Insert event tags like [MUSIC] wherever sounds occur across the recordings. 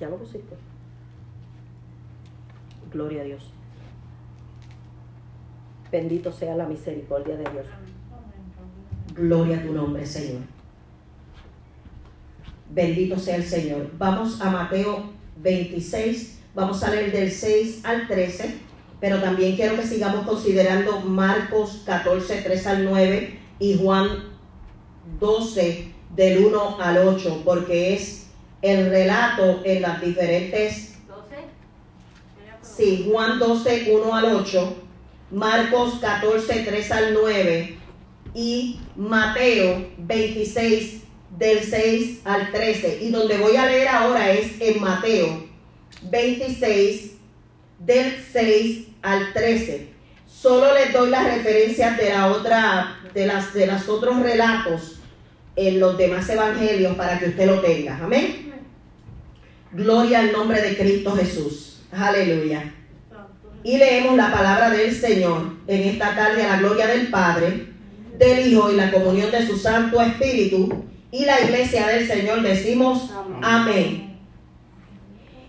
¿Ya lo pusiste? Gloria a Dios. Bendito sea la misericordia de Dios. Gloria a tu nombre, Señor. Bendito sea el Señor. Vamos a Mateo 26. Vamos a leer del 6 al 13. Pero también quiero que sigamos considerando Marcos 14, 3 al 9 y Juan 12 del 1 al 8, porque es el relato en las diferentes... 12. Sí, Juan 12, 1 al 8, Marcos 14, 3 al 9 y Mateo 26 del 6 al 13. Y donde voy a leer ahora es en Mateo 26 del 6 al 13. Solo les doy las referencias de la otra, de las de los otros relatos en los demás evangelios para que usted lo tenga. Amén. Gloria al nombre de Cristo Jesús. Aleluya. Y leemos la palabra del Señor en esta tarde a la gloria del Padre, del Hijo y la comunión de su Santo Espíritu. Y la iglesia del Señor decimos amén.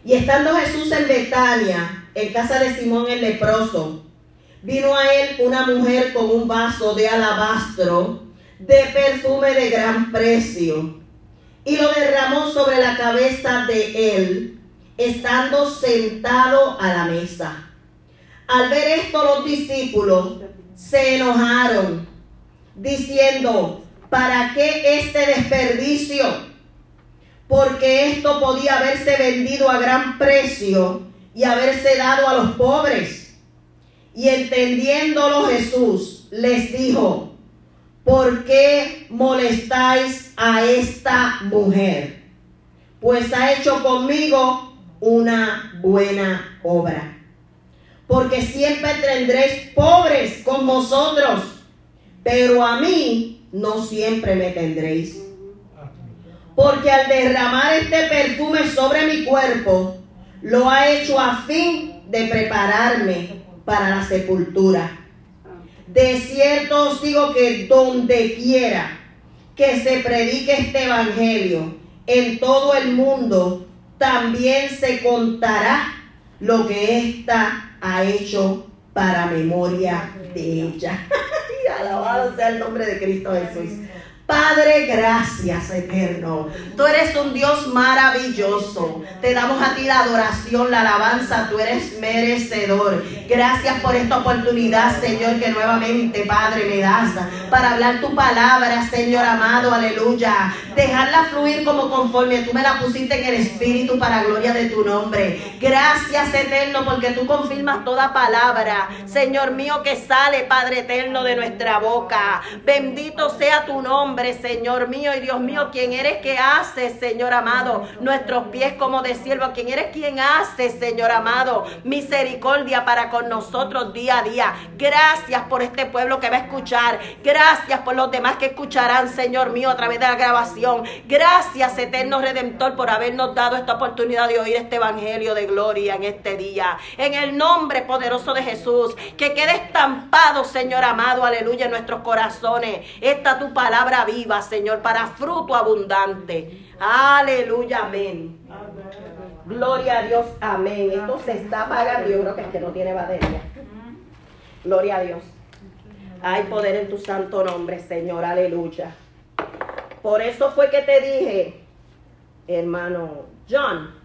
Y estando Jesús en Betania, en casa de Simón el leproso, vino a él una mujer con un vaso de alabastro de perfume de gran precio y lo derramó sobre la cabeza de él, estando sentado a la mesa. Al ver esto los discípulos se enojaron, diciendo, ¿para qué este desperdicio? Porque esto podía haberse vendido a gran precio y haberse dado a los pobres. Y entendiéndolo Jesús les dijo, ¿por qué molestáis a esta mujer? Pues ha hecho conmigo una buena obra. Porque siempre tendréis pobres con vosotros, pero a mí no siempre me tendréis. Porque al derramar este perfume sobre mi cuerpo, lo ha hecho a fin de prepararme para la sepultura. De cierto os digo que donde quiera que se predique este evangelio en todo el mundo, también se contará lo que ésta ha hecho para memoria de ella. [LAUGHS] alabado sea el nombre de Cristo Jesús. Padre, gracias eterno. Tú eres un Dios maravilloso. Te damos a ti la adoración, la alabanza. Tú eres merecedor. Gracias por esta oportunidad, Señor, que nuevamente, Padre, me das para hablar tu palabra, Señor amado. Aleluya. Dejarla fluir como conforme tú me la pusiste en el Espíritu para gloria de tu nombre. Gracias, eterno, porque tú confirmas toda palabra, Señor mío, que sale, Padre eterno, de nuestra boca. Bendito sea tu nombre. Señor mío y Dios mío, quien eres que hace, Señor amado, nuestros pies como de siervo, quien eres quien hace, Señor amado, misericordia para con nosotros día a día. Gracias por este pueblo que va a escuchar. Gracias por los demás que escucharán, Señor mío, a través de la grabación. Gracias, eterno Redentor, por habernos dado esta oportunidad de oír este evangelio de gloria en este día. En el nombre poderoso de Jesús, que quede estampado, Señor amado, aleluya, en nuestros corazones. Esta tu palabra viva, Señor, para fruto abundante. Aleluya, amén. Gloria a Dios, amén. Esto se está apagando, yo creo que es que no tiene batería. Gloria a Dios. Hay poder en tu santo nombre, Señor, aleluya. Por eso fue que te dije, hermano John,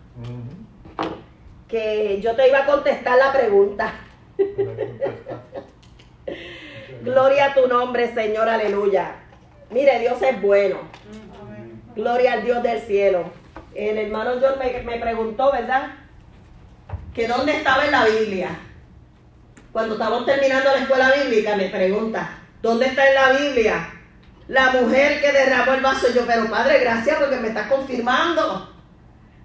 que yo te iba a contestar la pregunta. [LAUGHS] Gloria a tu nombre, Señor, aleluya. Mire, Dios es bueno. Gloria al Dios del cielo. El hermano John me, preguntó, ¿verdad? Que dónde estaba en la Biblia. Cuando estamos terminando la escuela bíblica, me pregunta, ¿dónde está en la Biblia la mujer que derramó el vaso? Yo, pero Padre, gracias porque me estás confirmando.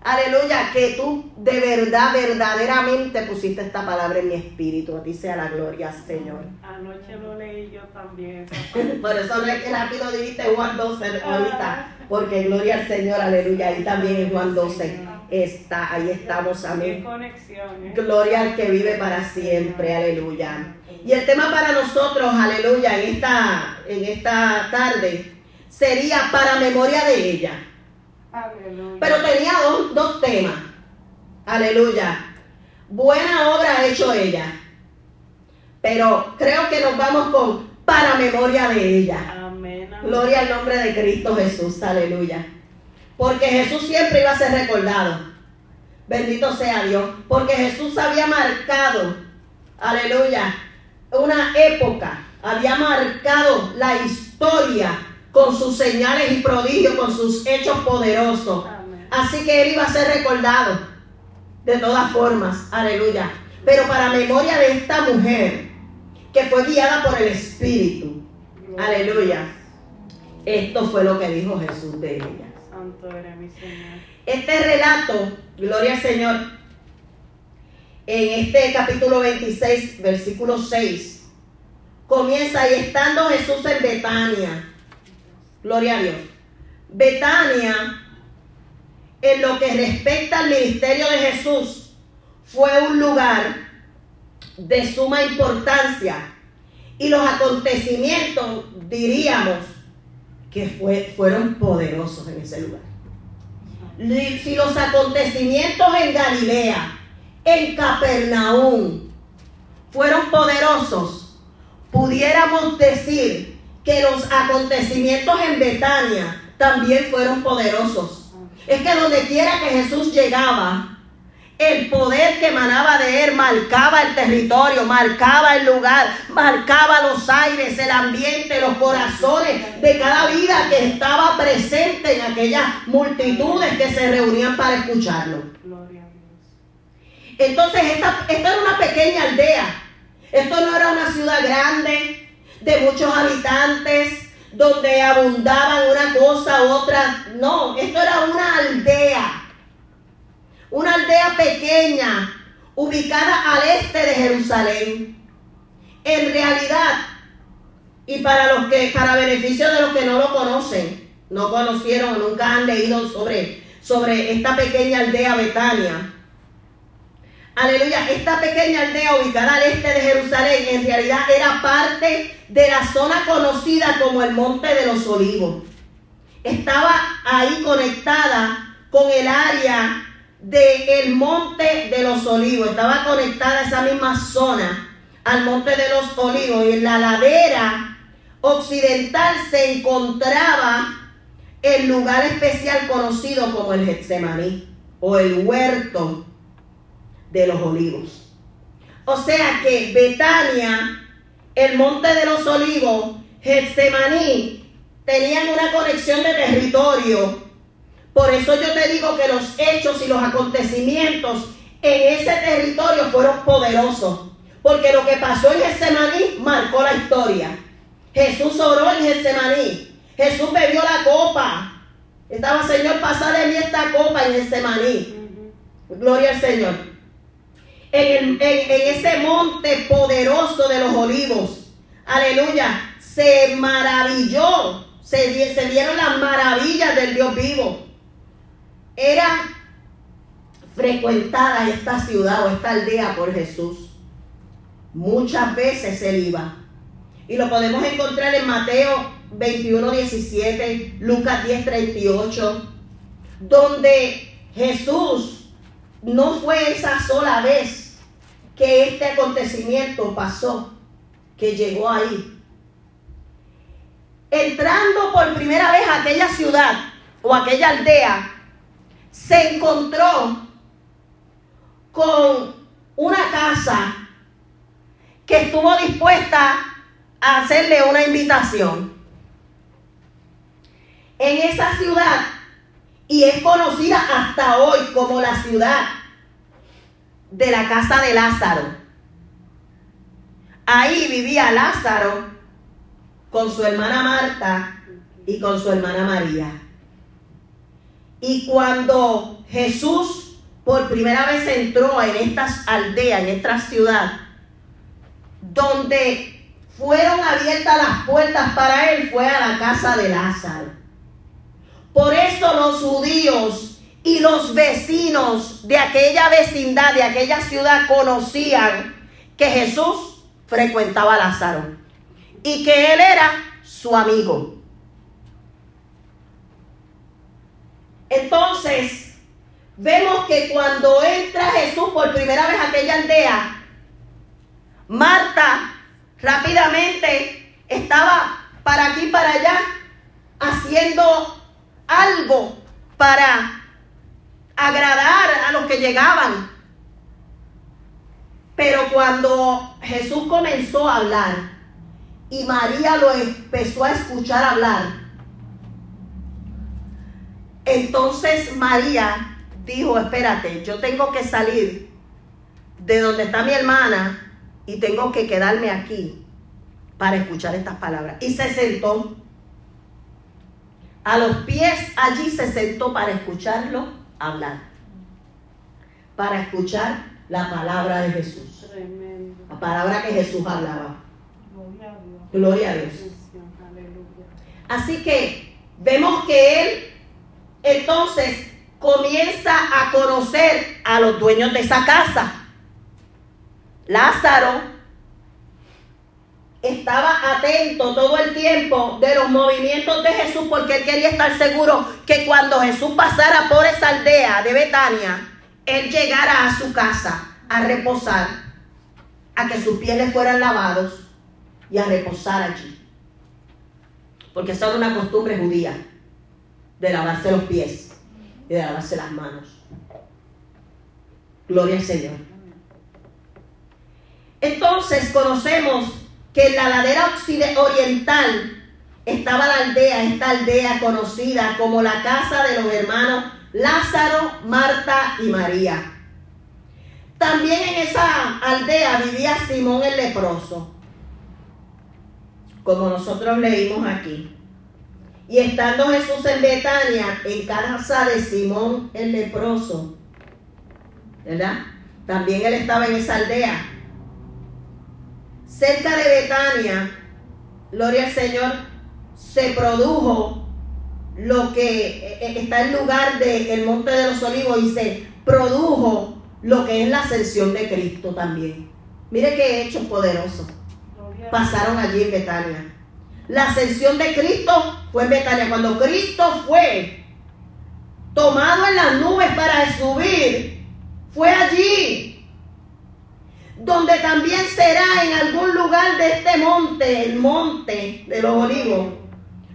Aleluya, que tú de verdad, verdaderamente pusiste esta palabra en mi espíritu. A ti sea la gloria, Señor. Anoche lo leí yo también. [LAUGHS] Por eso rápido dijiste Juan 12 ahorita. Porque gloria al Señor, aleluya. Ahí también Juan 12 está, ahí estamos, amén. Gloria al que vive para siempre, aleluya. Y el tema para nosotros, aleluya, en esta, en esta tarde sería para memoria de ella. Pero tenía dos, temas. Aleluya. Buena obra ha hecho ella. Pero creo que nos vamos con para memoria de ella. Amén. amén. Gloria al nombre de Cristo Jesús. Aleluya. Porque Jesús siempre iba a ser recordado. Bendito sea Dios. Porque Jesús había marcado, aleluya, una época. Había marcado la historia con sus señales y prodigios, con sus hechos poderosos. Amén. Así que él iba a ser recordado de todas formas, aleluya. Pero para memoria de esta mujer que fue guiada por el Espíritu, aleluya. Esto fue lo que dijo Jesús de ella. Santo eres mi Señor. Este relato, gloria al Señor, en este capítulo 26, versículo 6, comienza y estando Jesús en Betania, gloria a Dios. Betania, en lo que respecta al ministerio de Jesús, fue un lugar de suma importancia y los acontecimientos, diríamos, que fue- fueron poderosos en ese lugar. Si los acontecimientos en Galilea, en Capernaum, fueron poderosos, pudiéramos decir que los acontecimientos en Betania también fueron poderosos. Es que donde quiera que Jesús llegaba, el poder que emanaba de él marcaba el territorio, marcaba el lugar, marcaba los aires, el ambiente, los corazones de cada vida que estaba presente en aquellas multitudes que se reunían para escucharlo. Entonces, esta, esto era una pequeña aldea. Esto no era una ciudad grande, de muchos habitantes, donde abundaban una cosa otra. No, esto era una aldea. Una aldea pequeña, ubicada al este de Jerusalén. En realidad, y para los que, para beneficio de los que no lo conocen, no conocieron o nunca han leído sobre, sobre esta pequeña aldea Betania. Aleluya, esta pequeña aldea ubicada al este de Jerusalén en realidad era parte de la zona conocida como el Monte de los Olivos. Estaba ahí conectada con el área del Monte de los Olivos. Estaba conectada esa misma zona al Monte de los Olivos. Y en la ladera occidental se encontraba el lugar especial conocido como el Getsemaní o el huerto de los olivos. O sea que Betania, el monte de los olivos, Getsemaní, tenían una conexión de territorio. Por eso yo te digo que los hechos y los acontecimientos en ese territorio fueron poderosos. Porque lo que pasó en Getsemaní marcó la historia. Jesús oró en Getsemaní. Jesús bebió la copa. Estaba, Señor, pasa de mí esta copa en Getsemaní. Gloria al Señor. En, el- en- ese monte poderoso de los olivos, aleluya, se maravilló, se, se vieron las maravillas del Dios vivo. Era frecuentada esta ciudad o esta aldea por Jesús. Muchas veces él iba. Y lo podemos encontrar en Mateo 21, 17, Lucas 10, 38, donde Jesús no fue esa sola vez que este acontecimiento pasó, que llegó ahí. Entrando por primera vez a aquella ciudad o aquella aldea, se encontró con una casa que estuvo dispuesta a hacerle una invitación. En esa ciudad, y es conocida hasta hoy como la ciudad de la casa de Lázaro. Ahí vivía Lázaro con su hermana Marta y con su hermana María. Y cuando Jesús por primera vez entró en estas aldeas, en esta ciudad, donde fueron abiertas las puertas para él, fue a la casa de Lázaro. Por eso los judíos y los vecinos de aquella vecindad, de aquella ciudad, conocían que Jesús frecuentaba a Lázaro y que él era su amigo. Entonces, vemos que cuando entra Jesús por primera vez a aquella aldea, Marta rápidamente estaba para aquí para allá haciendo algo para agradar a los que llegaban. Pero cuando Jesús comenzó a hablar y María lo empezó a escuchar hablar, entonces María dijo, espérate, yo tengo que salir de donde está mi hermana y tengo que quedarme aquí para escuchar estas palabras. Y se sentó. A los pies allí se sentó para escucharlo hablar. Para escuchar la palabra de Jesús. Tremendo. La palabra que Jesús hablaba. Gloria a Dios. Gloria a Dios. Bendición. Aleluya. Así que vemos que él entonces comienza a conocer a los dueños de esa casa. Lázaro estaba atento todo el tiempo de los movimientos de Jesús porque él quería estar seguro que cuando Jesús pasara por esa aldea de Betania, él llegara a su casa a reposar, a que sus pies le fueran lavados y a reposar allí. Porque esa era una costumbre judía de lavarse los pies y de lavarse las manos. Gloria al Señor. Entonces conocemos que en la ladera oriental estaba la aldea, esta aldea conocida como la casa de los hermanos Lázaro, Marta y María. También en esa aldea vivía Simón el leproso, como nosotros leímos aquí. Y estando Jesús en Betania, en casa de Simón el leproso, ¿verdad? También él estaba en esa aldea. Cerca de Betania, gloria al Señor, se produjo lo que eh, eh, está en lugar del Monte de los Olivos y se produjo lo que es la ascensión de Cristo también. Mire qué hecho poderoso Gloria a pasaron allí en Betania. La ascensión de Cristo fue en Betania. Cuando Cristo fue tomado en las nubes para subir, fue allí. Donde también será en algún lugar de este monte, el monte de los olivos,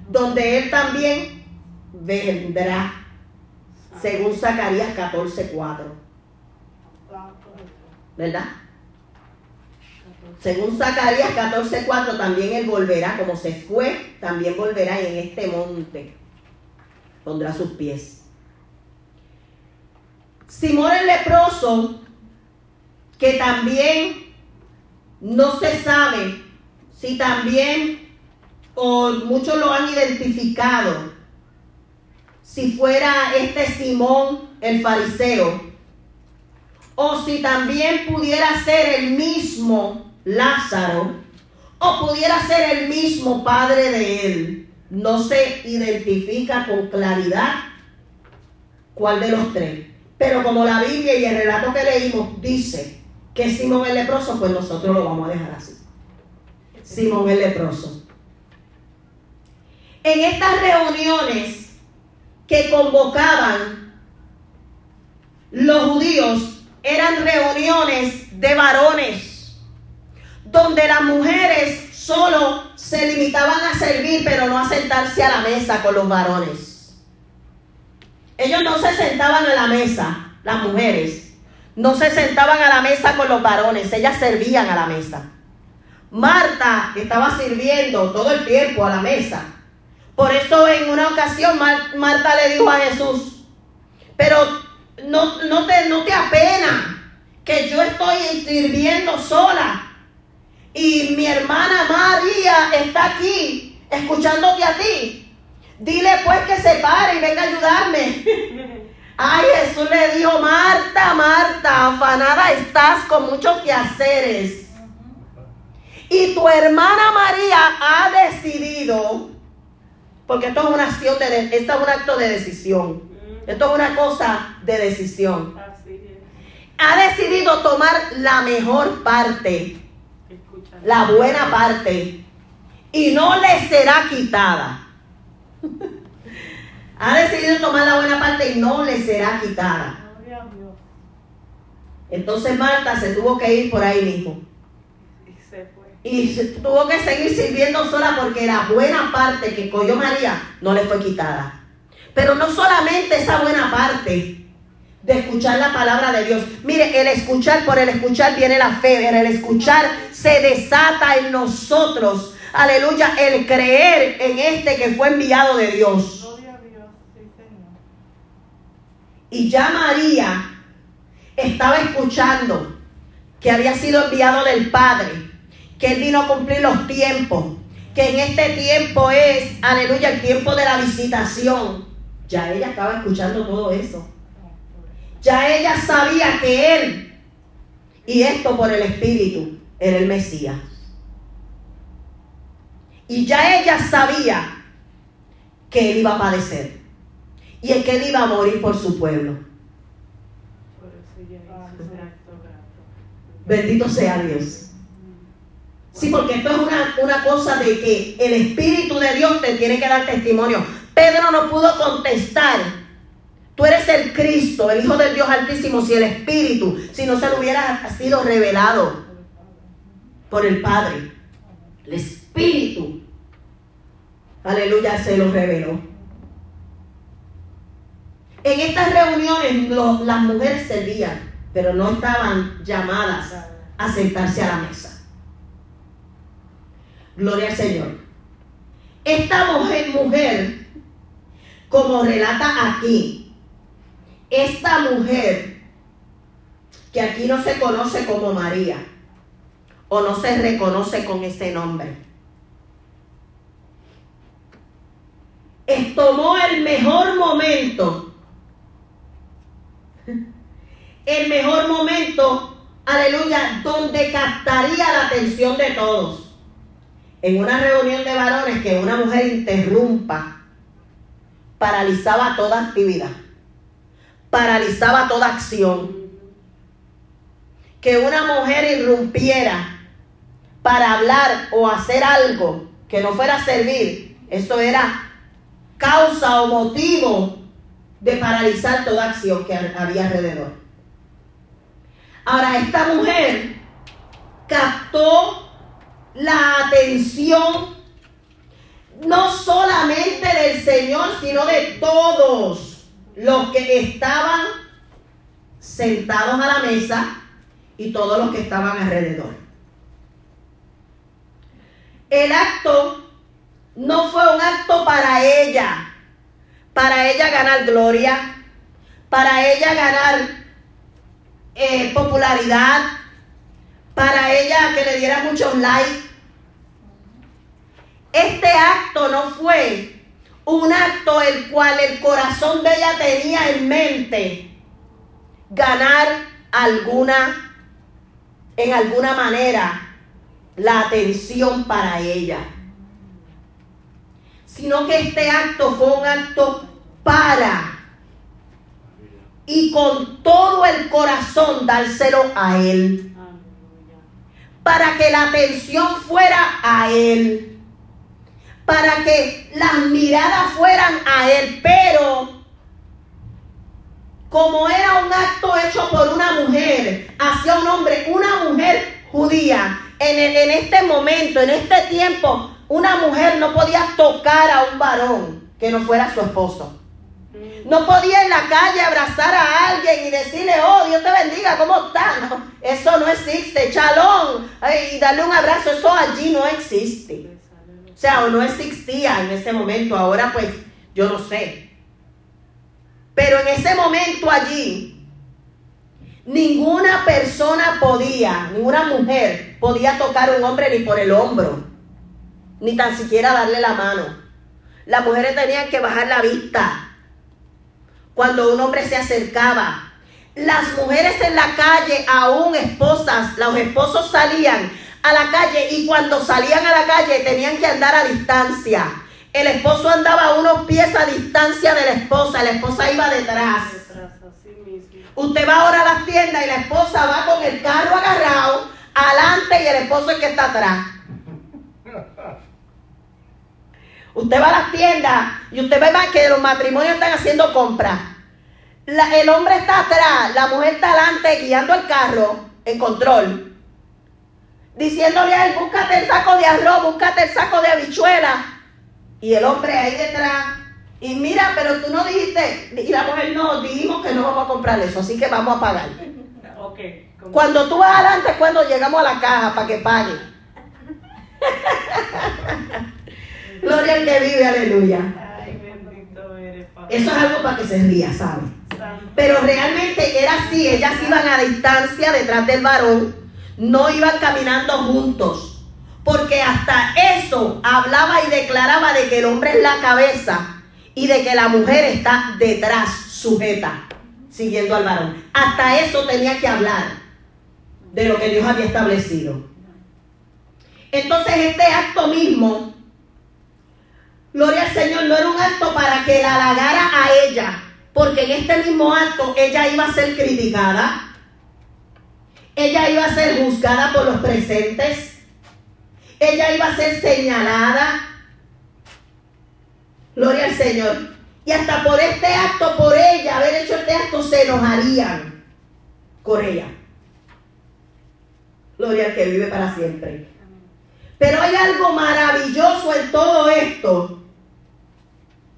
donde Él también vendrá, según Zacarías 14:4. ¿Verdad? Según Zacarías 14:4, también él volverá, como se fue, también volverá en este monte. Pondrá sus pies. Simón el leproso, que también no se sabe si también, o muchos lo han identificado, si fuera este Simón el fariseo, o si también pudiera ser el mismo Lázaro, o pudiera ser el mismo padre de él. No se identifica con claridad cuál de los tres. Pero como la Biblia y el relato que leímos dice que Simón el leproso, pues nosotros lo vamos a dejar así. Simón el leproso. En estas reuniones que convocaban los judíos eran reuniones de varones, donde las mujeres solo se limitaban a servir, pero no a sentarse a la mesa con los varones. Ellos no se sentaban a la mesa, las mujeres, no se sentaban a la mesa con los varones, ellas servían a la mesa. Marta estaba sirviendo todo el tiempo a la mesa. Por eso en una ocasión Mar- Marta le dijo a Jesús, pero no, no, te, no te apena que yo estoy sirviendo sola y mi hermana María está aquí escuchándote a ti. Dile pues que se pare y venga a ayudarme. [LAUGHS] Ay, Jesús le dijo, Marta, Marta, afanada estás con muchos quehaceres. Y tu hermana María ha decidido, porque esto es una acción de, esto es un acto de decisión. Esto es una cosa de decisión. Ha decidido tomar la mejor parte, la buena parte, y no le será quitada. [LAUGHS] ha decidido tomar la buena parte y no le será quitada. Entonces Marta se tuvo que ir por ahí mismo. Y se fue. Y se tuvo que seguir sirviendo sola porque la buena parte que cogió María no le fue quitada. Pero no solamente esa buena parte de escuchar la palabra de Dios. Mire, el escuchar, por el escuchar viene la fe, en el escuchar se desata en nosotros, aleluya, el creer en este que fue enviado de Dios. Sí, Señor. Y ya María estaba escuchando que había sido enviado del Padre, que Él vino a cumplir los tiempos, que en este tiempo es, aleluya, el tiempo de la visitación. Ya ella estaba escuchando todo eso. Ya ella sabía que Él, y esto por el Espíritu, era el Mesías. Y ya ella sabía que Él iba a padecer y en que Él iba a morir por su pueblo. Grato. Bendito sea Dios. Sí, porque esto es una, una cosa de que el Espíritu de Dios te tiene que dar testimonio. Pedro no pudo contestar. Tú eres el Cristo, el Hijo del Dios Altísimo, si el Espíritu, si no se lo hubiera sido revelado por el Padre. El Espíritu, aleluya, se lo reveló. En estas reuniones las mujeres servían, pero no estaban llamadas a sentarse a la mesa. Gloria al Señor. Esta mujer, mujer, como relata aquí, esta mujer, que aquí no se conoce como María, o no se reconoce con ese nombre, tomó el mejor momento, el mejor momento, aleluya, donde captaría la atención de todos en una reunión de varones que una mujer interrumpa, paralizaba toda actividad, paralizaba toda acción. Que una mujer irrumpiera para hablar o hacer algo que no fuera a servir, eso era causa o motivo de paralizar toda acción que había alrededor. Ahora, esta mujer captó la atención no solamente del Señor, sino de todos los que estaban sentados a la mesa y todos los que estaban alrededor. El acto no fue un acto para ella, para ella ganar gloria, para ella ganar eh, popularidad, para ella que le diera muchos likes. Este acto no fue un acto el cual el corazón de ella tenía en mente ganar alguna, en alguna manera, la atención para ella. Sino que este acto fue un acto para y con todo el corazón dárselo a él. Para que la atención fuera a Él, para que las miradas fueran a Él, pero como era un acto hecho por una mujer hacia un hombre, una mujer judía, en, el- en este momento, en este tiempo, una mujer no podía tocar a un varón que no fuera su esposo. No podía en la calle abrazar a alguien y decirle, oh, Dios te bendiga, ¿cómo estás? Eso no existe, chalón, y darle un abrazo, eso allí no existe. O sea, o no existía en ese momento, ahora pues yo no sé. Pero en ese momento allí, ninguna persona podía, ninguna mujer podía tocar a un hombre ni por el hombro, ni tan siquiera darle la mano. Las mujeres tenían que bajar la vista cuando un hombre se acercaba. Las mujeres en la calle, aún esposas, los esposos salían a la calle y cuando salían a la calle tenían que andar a distancia. El esposo andaba unos pies a distancia de la esposa, la esposa iba detrás. Usted va ahora a las tiendas y la esposa va con el carro agarrado adelante y el esposo es que está atrás. Usted va a las tiendas y usted ve más que los matrimonios están haciendo compras. La- el hombre está atrás, la mujer está adelante guiando el carro en control. Diciéndole a él, búscate el saco de arroz, búscate el saco de habichuela. Y el hombre ahí detrás. Y mira, pero tú no dijiste, y la mujer no, dijimos que no vamos a comprar eso, así que vamos a pagar. [LAUGHS] Ok. como- Cuando tú vas adelante es cuando llegamos a la caja para que pague. [LAUGHS] Gloria al que vive, aleluya. Ay, bendito eres, Padre. Eso es algo para que se ría, ¿sabes? Santo. Pero realmente era así, ellas iban a distancia detrás del varón, no iban caminando juntos, porque hasta eso hablaba y declaraba de que el hombre es la cabeza y de que la mujer está detrás, sujeta, siguiendo al varón. Hasta eso tenía que hablar de lo que Dios había establecido. Entonces este acto mismo, gloria al Señor, no era un acto para que la halagara a ella, porque en este mismo acto ella iba a ser criticada, ella iba a ser juzgada por los presentes, ella iba a ser señalada, gloria al Señor, y hasta por este acto, por ella, haber hecho este acto, se enojarían con ella. Gloria al que vive para siempre. Pero hay algo maravilloso en todo esto,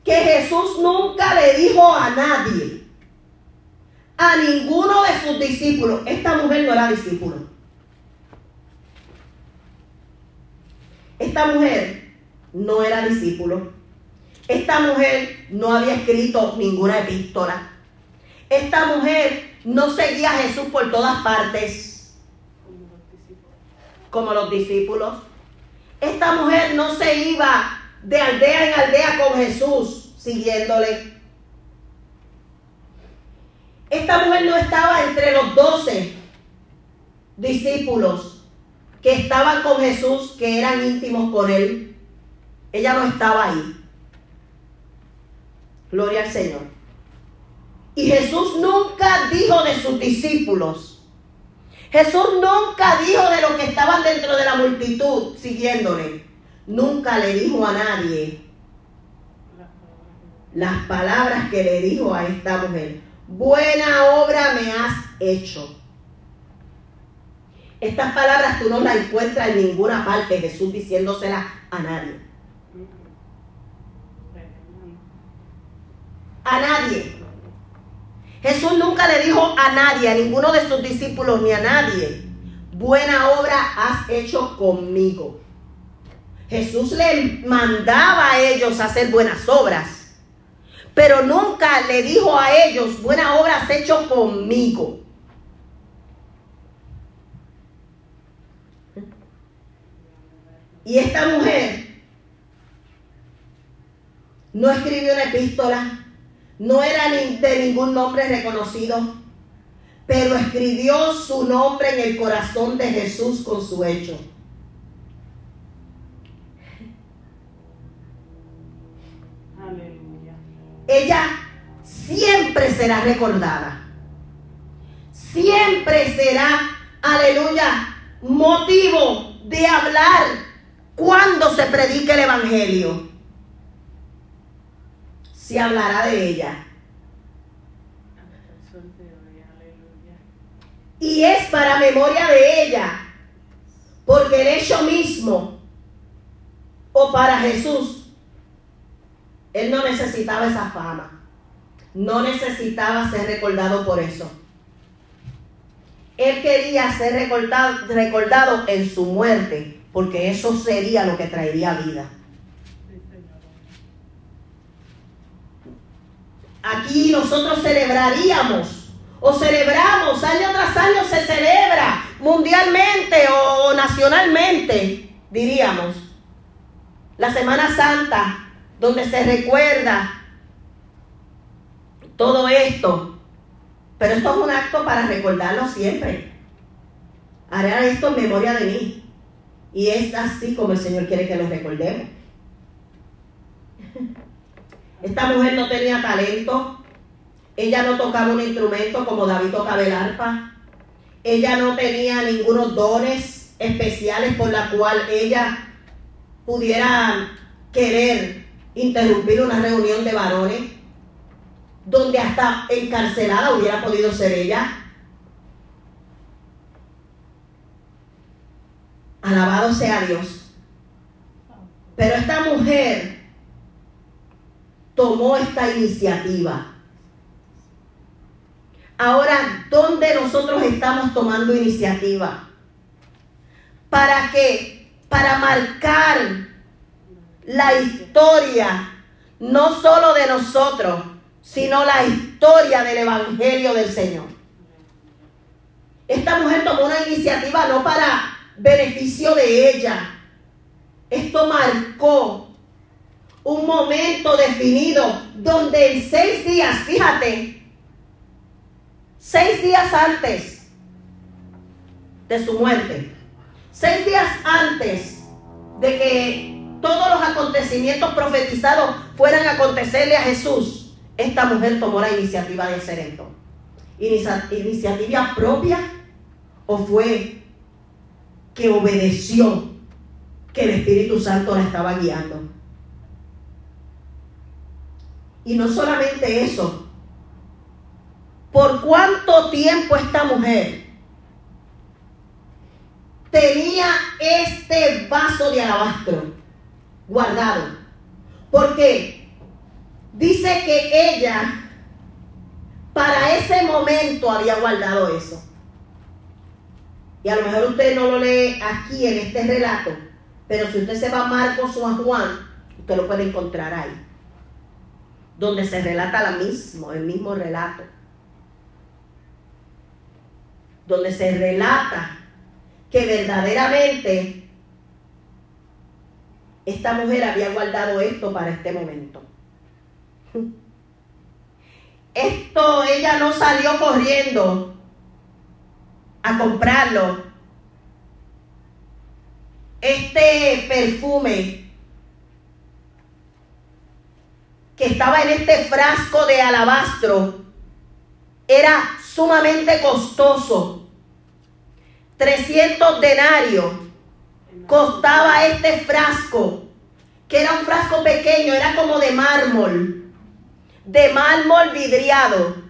que Jesús nunca le dijo a nadie, a ninguno de sus discípulos, esta mujer no era discípulo. Esta mujer no era discípulo. Esta mujer no había escrito ninguna epístola. Esta mujer no seguía a Jesús por todas partes Como los discípulos. Esta mujer no se iba de aldea en aldea con Jesús siguiéndole. Esta mujer no estaba entre los doce discípulos que estaban con Jesús, que eran íntimos con él. Ella no estaba ahí. Gloria al Señor. Y Jesús nunca dijo de sus discípulos. Jesús nunca dijo de los que estaban dentro de la multitud siguiéndole. Nunca le dijo a nadie Las palabras que le dijo a esta mujer. Buena obra me has hecho. Estas palabras tú no las encuentras en ninguna parte, Jesús diciéndoselas a nadie. A nadie. Jesús nunca le dijo a nadie, a ninguno de sus discípulos ni a nadie, buena obra has hecho conmigo. Jesús le mandaba a ellos hacer buenas obras, pero nunca le dijo a ellos, buena obra has hecho conmigo. Y esta mujer no escribió una epístola, no era de ningún nombre reconocido, pero escribió su nombre en el corazón de Jesús con su hecho. Ella siempre será recordada. Siempre será, aleluya, motivo de hablar cuando se predique el Evangelio. Se hablará de ella. Y es para memoria de ella. Porque el hecho mismo, o para Jesús, él no necesitaba esa fama. No necesitaba ser recordado por eso. Él quería ser recordado, en su muerte, porque eso sería lo que traería vida. Aquí nosotros celebraríamos o celebramos, año tras año se celebra mundialmente o nacionalmente, diríamos, la Semana Santa, donde se recuerda todo esto. Pero esto es un acto para recordarlo siempre. Haré esto en memoria de mí. Y es así como el Señor quiere que lo recordemos. Esta mujer no tenía talento. Ella no tocaba un instrumento como David tocaba el arpa. Ella no tenía ningunos dones especiales por la cual ella pudiera querer interrumpir una reunión de varones. donde hasta encarcelada hubiera podido ser ella. Alabado sea Dios. Pero esta mujer tomó esta iniciativa. Ahora, ¿dónde nosotros estamos tomando iniciativa? ¿Para qué? Para marcar la historia, no solo de nosotros, sino la historia del Evangelio del Señor. Esta mujer tomó una iniciativa no para beneficio de ella. Esto marcó un momento definido donde en seis días, fíjate, seis días antes de su muerte, seis días antes de que todos los acontecimientos profetizados fueran a acontecerle a Jesús, esta mujer tomó la iniciativa de hacer esto. ¿Iniciativa propia o fue que obedeció que el Espíritu Santo la estaba guiando? Y no solamente eso, ¿Por cuánto tiempo esta mujer tenía este vaso de alabastro guardado? Porque dice que ella para ese momento había guardado eso. Y a lo mejor usted no lo lee aquí en este relato, pero si usted se va a Marcos o a Juan, usted lo puede encontrar ahí. Donde se relata la mismo, el mismo relato donde se relata que verdaderamente esta mujer había guardado esto para este momento. Esto ella no salió corriendo a comprarlo. Este perfume que estaba en este frasco de alabastro era sumamente costoso. 300 denarios costaba este frasco, que era un frasco pequeño, era como de mármol, de mármol vidriado.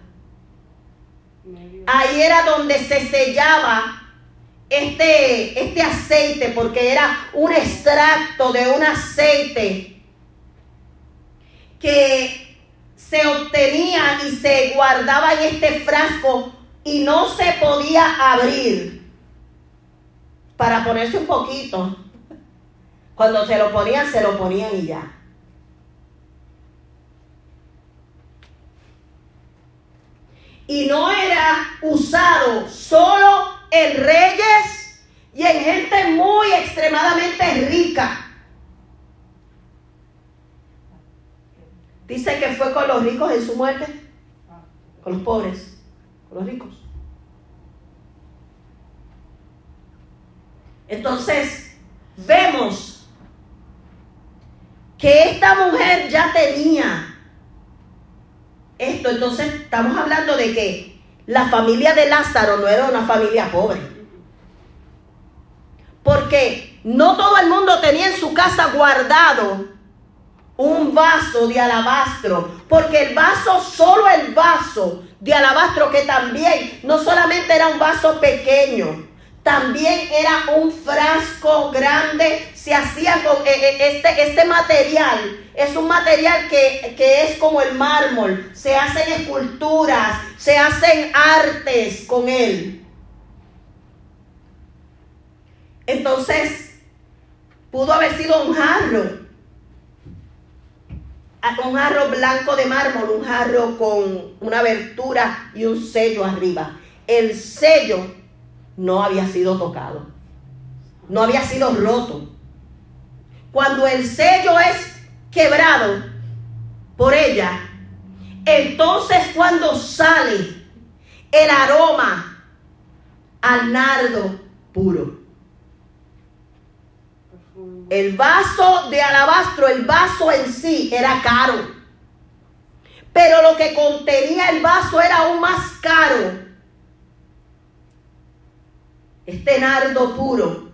Ahí era donde se sellaba este, este aceite, porque era un extracto de un aceite que se obtenía y se guardaba en este frasco y no se podía abrir para ponerse un poquito. Cuando se lo ponían, se lo ponían y ya. Y no era usado solo en reyes y en gente muy extremadamente rica. Dice que fue con los ricos en su muerte, con los pobres, con los ricos. Entonces, vemos que esta mujer ya tenía esto. Entonces, estamos hablando de que la familia de Lázaro no era una familia pobre. Porque no todo el mundo tenía en su casa guardado un vaso de alabastro, porque el vaso, solo el vaso de alabastro, que también no solamente era un vaso pequeño, también era un frasco grande, se hacía con eh, eh, este, este material, es un material que, que es como el mármol, se hacen esculturas, se hacen artes con él. Entonces, pudo haber sido un jarro, un jarro blanco de mármol, un jarro con una abertura y un sello arriba. El sello no había sido tocado, no había sido roto. Cuando el sello es quebrado por ella, entonces cuando sale el aroma al nardo puro. El vaso de alabastro, el vaso en sí era caro. Pero lo que contenía el vaso era aún más caro. Este nardo puro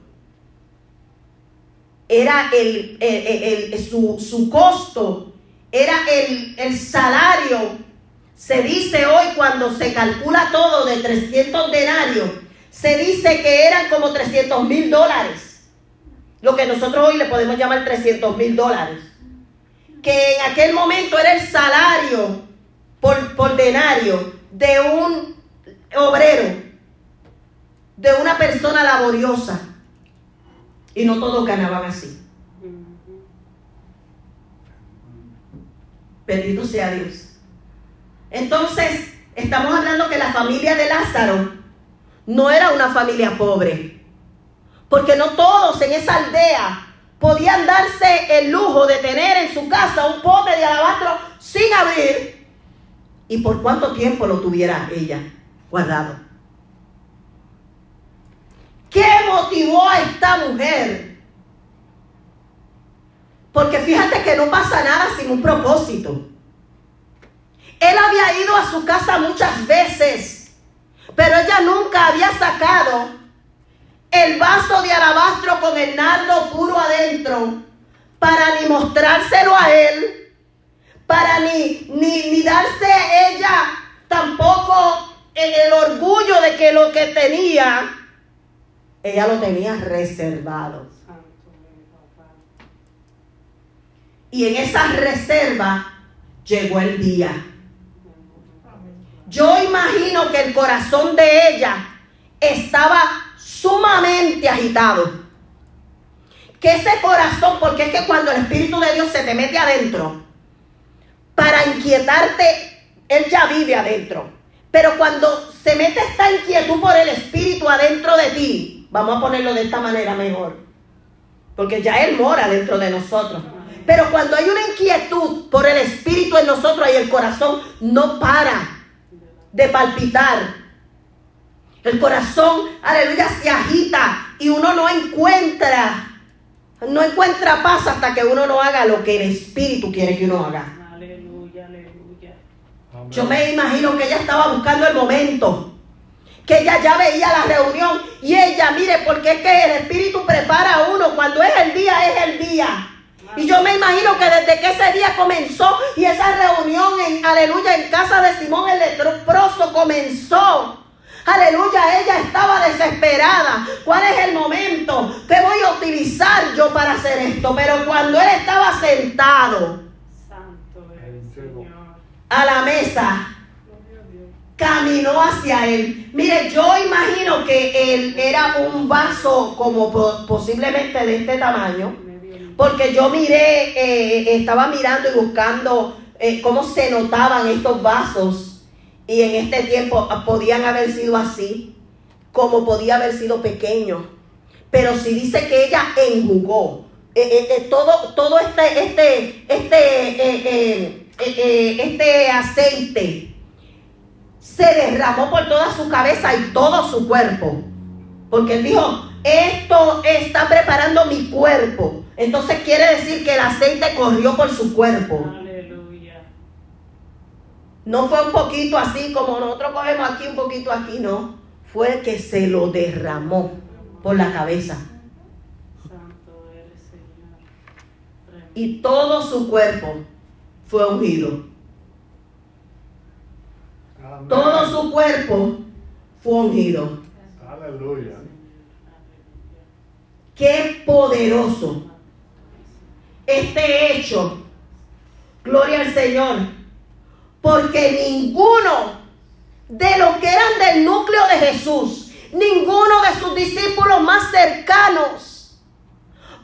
era el, su, costo, era el, el salario Se dice hoy cuando se calcula todo de 300 denarios, se dice que eran como 300 mil dólares. Lo que nosotros hoy le podemos llamar 300 mil dólares. Que en aquel momento era el salario por, por denario de un obrero, de una persona laboriosa. Y no todos ganaban así. Bendito sea Dios. Entonces, estamos hablando que la familia de Lázaro no era una familia pobre. Porque no todos en esa aldea podían darse el lujo de tener en su casa un pote de alabastro sin abrir. ¿Y por cuánto tiempo lo tuviera ella guardado? ¿Qué motivó a esta mujer? Porque fíjate que no pasa nada sin un propósito. Él había ido a su casa muchas veces, pero ella nunca había sacado el vaso de alabastro con el nardo puro adentro para ni mostrárselo a él, para ni, ni, ni darse ella tampoco el orgullo de que lo que tenía, ella lo tenía reservado. Y en esa reserva llegó el día yo imagino que el corazón de ella estaba sumamente agitado. Que ese corazón, porque es que cuando el Espíritu de Dios se te mete adentro, para inquietarte, Él ya vive adentro. Pero cuando se mete esta inquietud por el Espíritu adentro de ti, vamos a ponerlo de esta manera mejor, porque ya Él mora dentro de nosotros. Pero cuando hay una inquietud por el Espíritu en nosotros y el corazón no para de palpitar. El corazón, aleluya, se agita y uno no encuentra, no encuentra paz hasta que uno no haga lo que el Espíritu quiere que uno haga. Aleluya, aleluya. Yo me imagino que ella estaba buscando el momento que ella ya veía la reunión y ella, mire, porque es que el Espíritu prepara a uno, cuando es el día, es el día. Y yo me imagino que desde que ese día comenzó y esa reunión en, aleluya, en casa de Simón el leproso comenzó. Aleluya, ella estaba desesperada. ¿Cuál es el momento? ¿Qué voy a utilizar yo para hacer esto? Pero cuando él estaba sentado a la mesa, caminó hacia él. Mire, yo imagino que él era un vaso como posiblemente de este tamaño porque yo miré, eh, estaba mirando y buscando eh, cómo se notaban estos vasos. Y en este tiempo podían haber sido así, como podía haber sido pequeño. Pero si dice que ella enjugó, eh, todo, todo este, este, este, este aceite se derramó por toda su cabeza y todo su cuerpo. Porque él dijo, esto está preparando mi cuerpo entonces quiere decir que el aceite corrió por su cuerpo. Aleluya. No fue un poquito así como nosotros cogemos aquí, un poquito aquí, no. Fue que se lo derramó por la cabeza. Santo eres, Señor. Y todo su cuerpo fue ungido. Todo su cuerpo fue ungido. Aleluya. Qué poderoso este hecho. Gloria al Señor. Porque ninguno de los que eran del núcleo de Jesús, ninguno de sus discípulos más cercanos,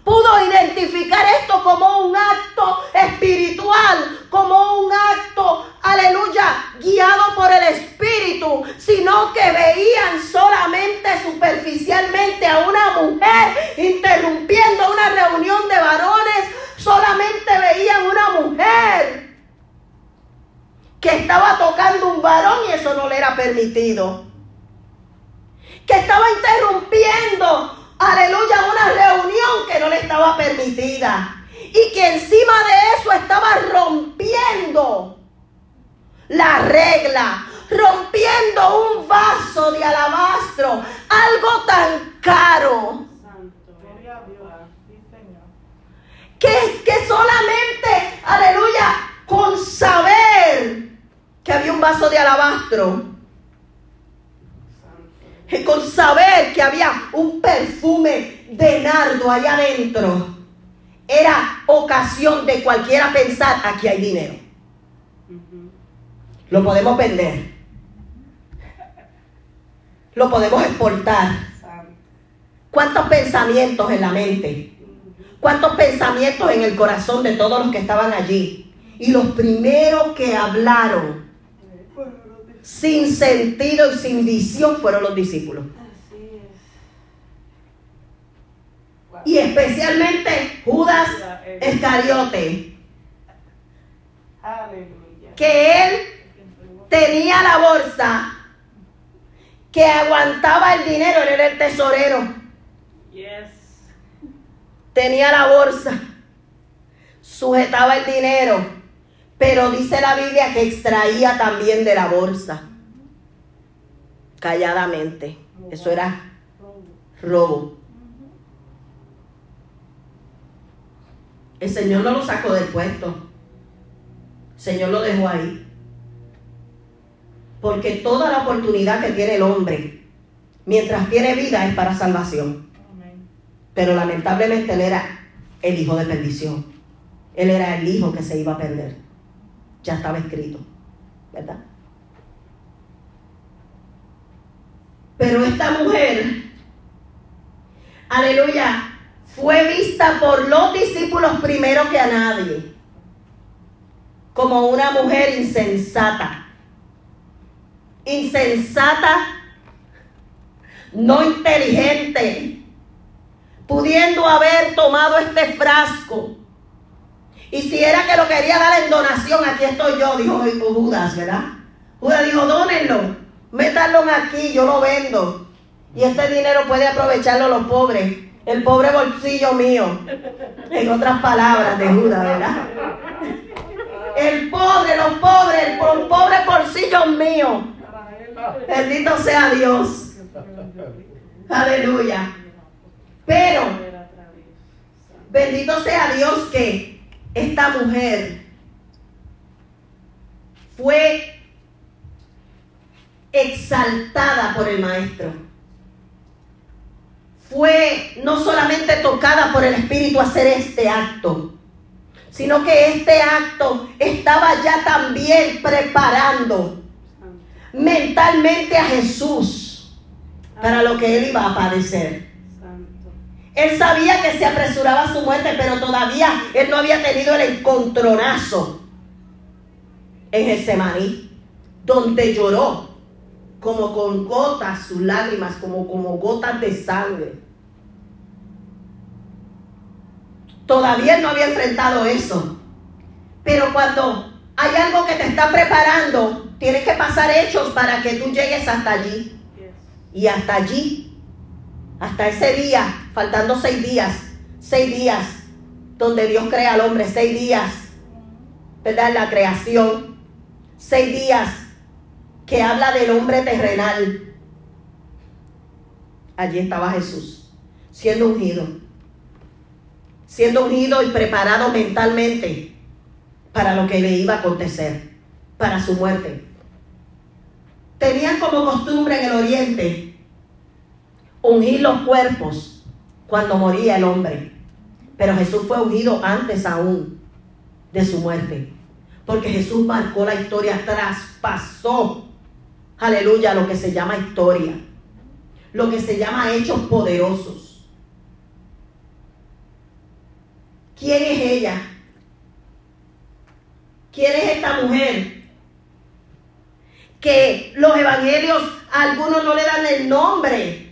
pudo identificar esto como un acto espiritual, como un acto, aleluya, guiado por el Espíritu, sino que veían solamente superficialmente a una mujer interrumpiendo una reunión de varones solamente veían una mujer que estaba tocando un varón y eso no le era permitido. Que estaba interrumpiendo, aleluya, una reunión que no le estaba permitida. Y que encima de eso estaba rompiendo la regla, rompiendo un vaso de alabastro, algo tan caro. que, solamente, aleluya, con saber que había un vaso de alabastro, con saber que había un perfume de nardo allá adentro, era ocasión de cualquiera pensar, aquí hay dinero. Lo podemos vender. Lo podemos exportar. ¿Cuántos pensamientos en la mente? ¿Cuántos pensamientos en el corazón de todos los que estaban allí? Y los primeros que hablaron sin sentido y sin visión fueron los discípulos. Y especialmente Judas Escariote. Que él tenía la bolsa que aguantaba el dinero, él era el tesorero. Tenía la bolsa, sujetaba el dinero, pero dice la Biblia que extraía también de la bolsa, calladamente. Eso era robo. El Señor no lo sacó del puesto. El Señor lo dejó ahí. Porque toda la oportunidad que tiene el hombre, mientras tiene vida, es para salvación. Pero lamentablemente él era el hijo de perdición. Él era el hijo que se iba a perder. Ya estaba escrito, ¿verdad? Pero esta mujer, aleluya, fue vista por los discípulos primero que a nadie, como una mujer insensata. Insensata, no inteligente, pudiendo haber tomado este frasco. Y si era que lo quería dar en donación, aquí estoy yo, dijo Judas, ¿verdad? Judas dijo, dónenlo, métanlo aquí, yo lo vendo. Y este dinero puede aprovecharlo los pobres el pobre bolsillo mío. En otras palabras de Judas, ¿verdad? El pobre, los pobres, el pobre bolsillo mío. Bendito sea Dios. Aleluya. Pero, bendito sea Dios que esta mujer fue exaltada por el maestro fue no solamente tocada por el Espíritu a hacer este acto, sino que este acto estaba ya también preparando mentalmente a Jesús para lo que él iba a padecer. Él sabía que se apresuraba su muerte, pero todavía él no había tenido el encontronazo en Getsemaní, donde lloró como con gotas sus lágrimas, como, como gotas de sangre. Todavía no había enfrentado eso. Pero cuando hay algo que te está preparando, tienes que pasar hechos para que tú llegues hasta allí. Y hasta allí, hasta ese día, faltando seis días, seis días, donde Dios crea al hombre, seis días, ¿verdad? La creación, seis días que habla del hombre terrenal. Allí estaba Jesús, siendo ungido, siendo ungido y preparado mentalmente para lo que le iba a acontecer, para su muerte. Tenían como costumbre en el oriente ungir los cuerpos cuando moría el hombre. Pero Jesús fue ungido antes aún de su muerte. Porque Jesús marcó la historia, traspasó aleluya, lo que se llama historia, lo que se llama hechos poderosos. ¿Quién es ella? ¿Quién es esta mujer? Que los evangelios a algunos no le dan el nombre.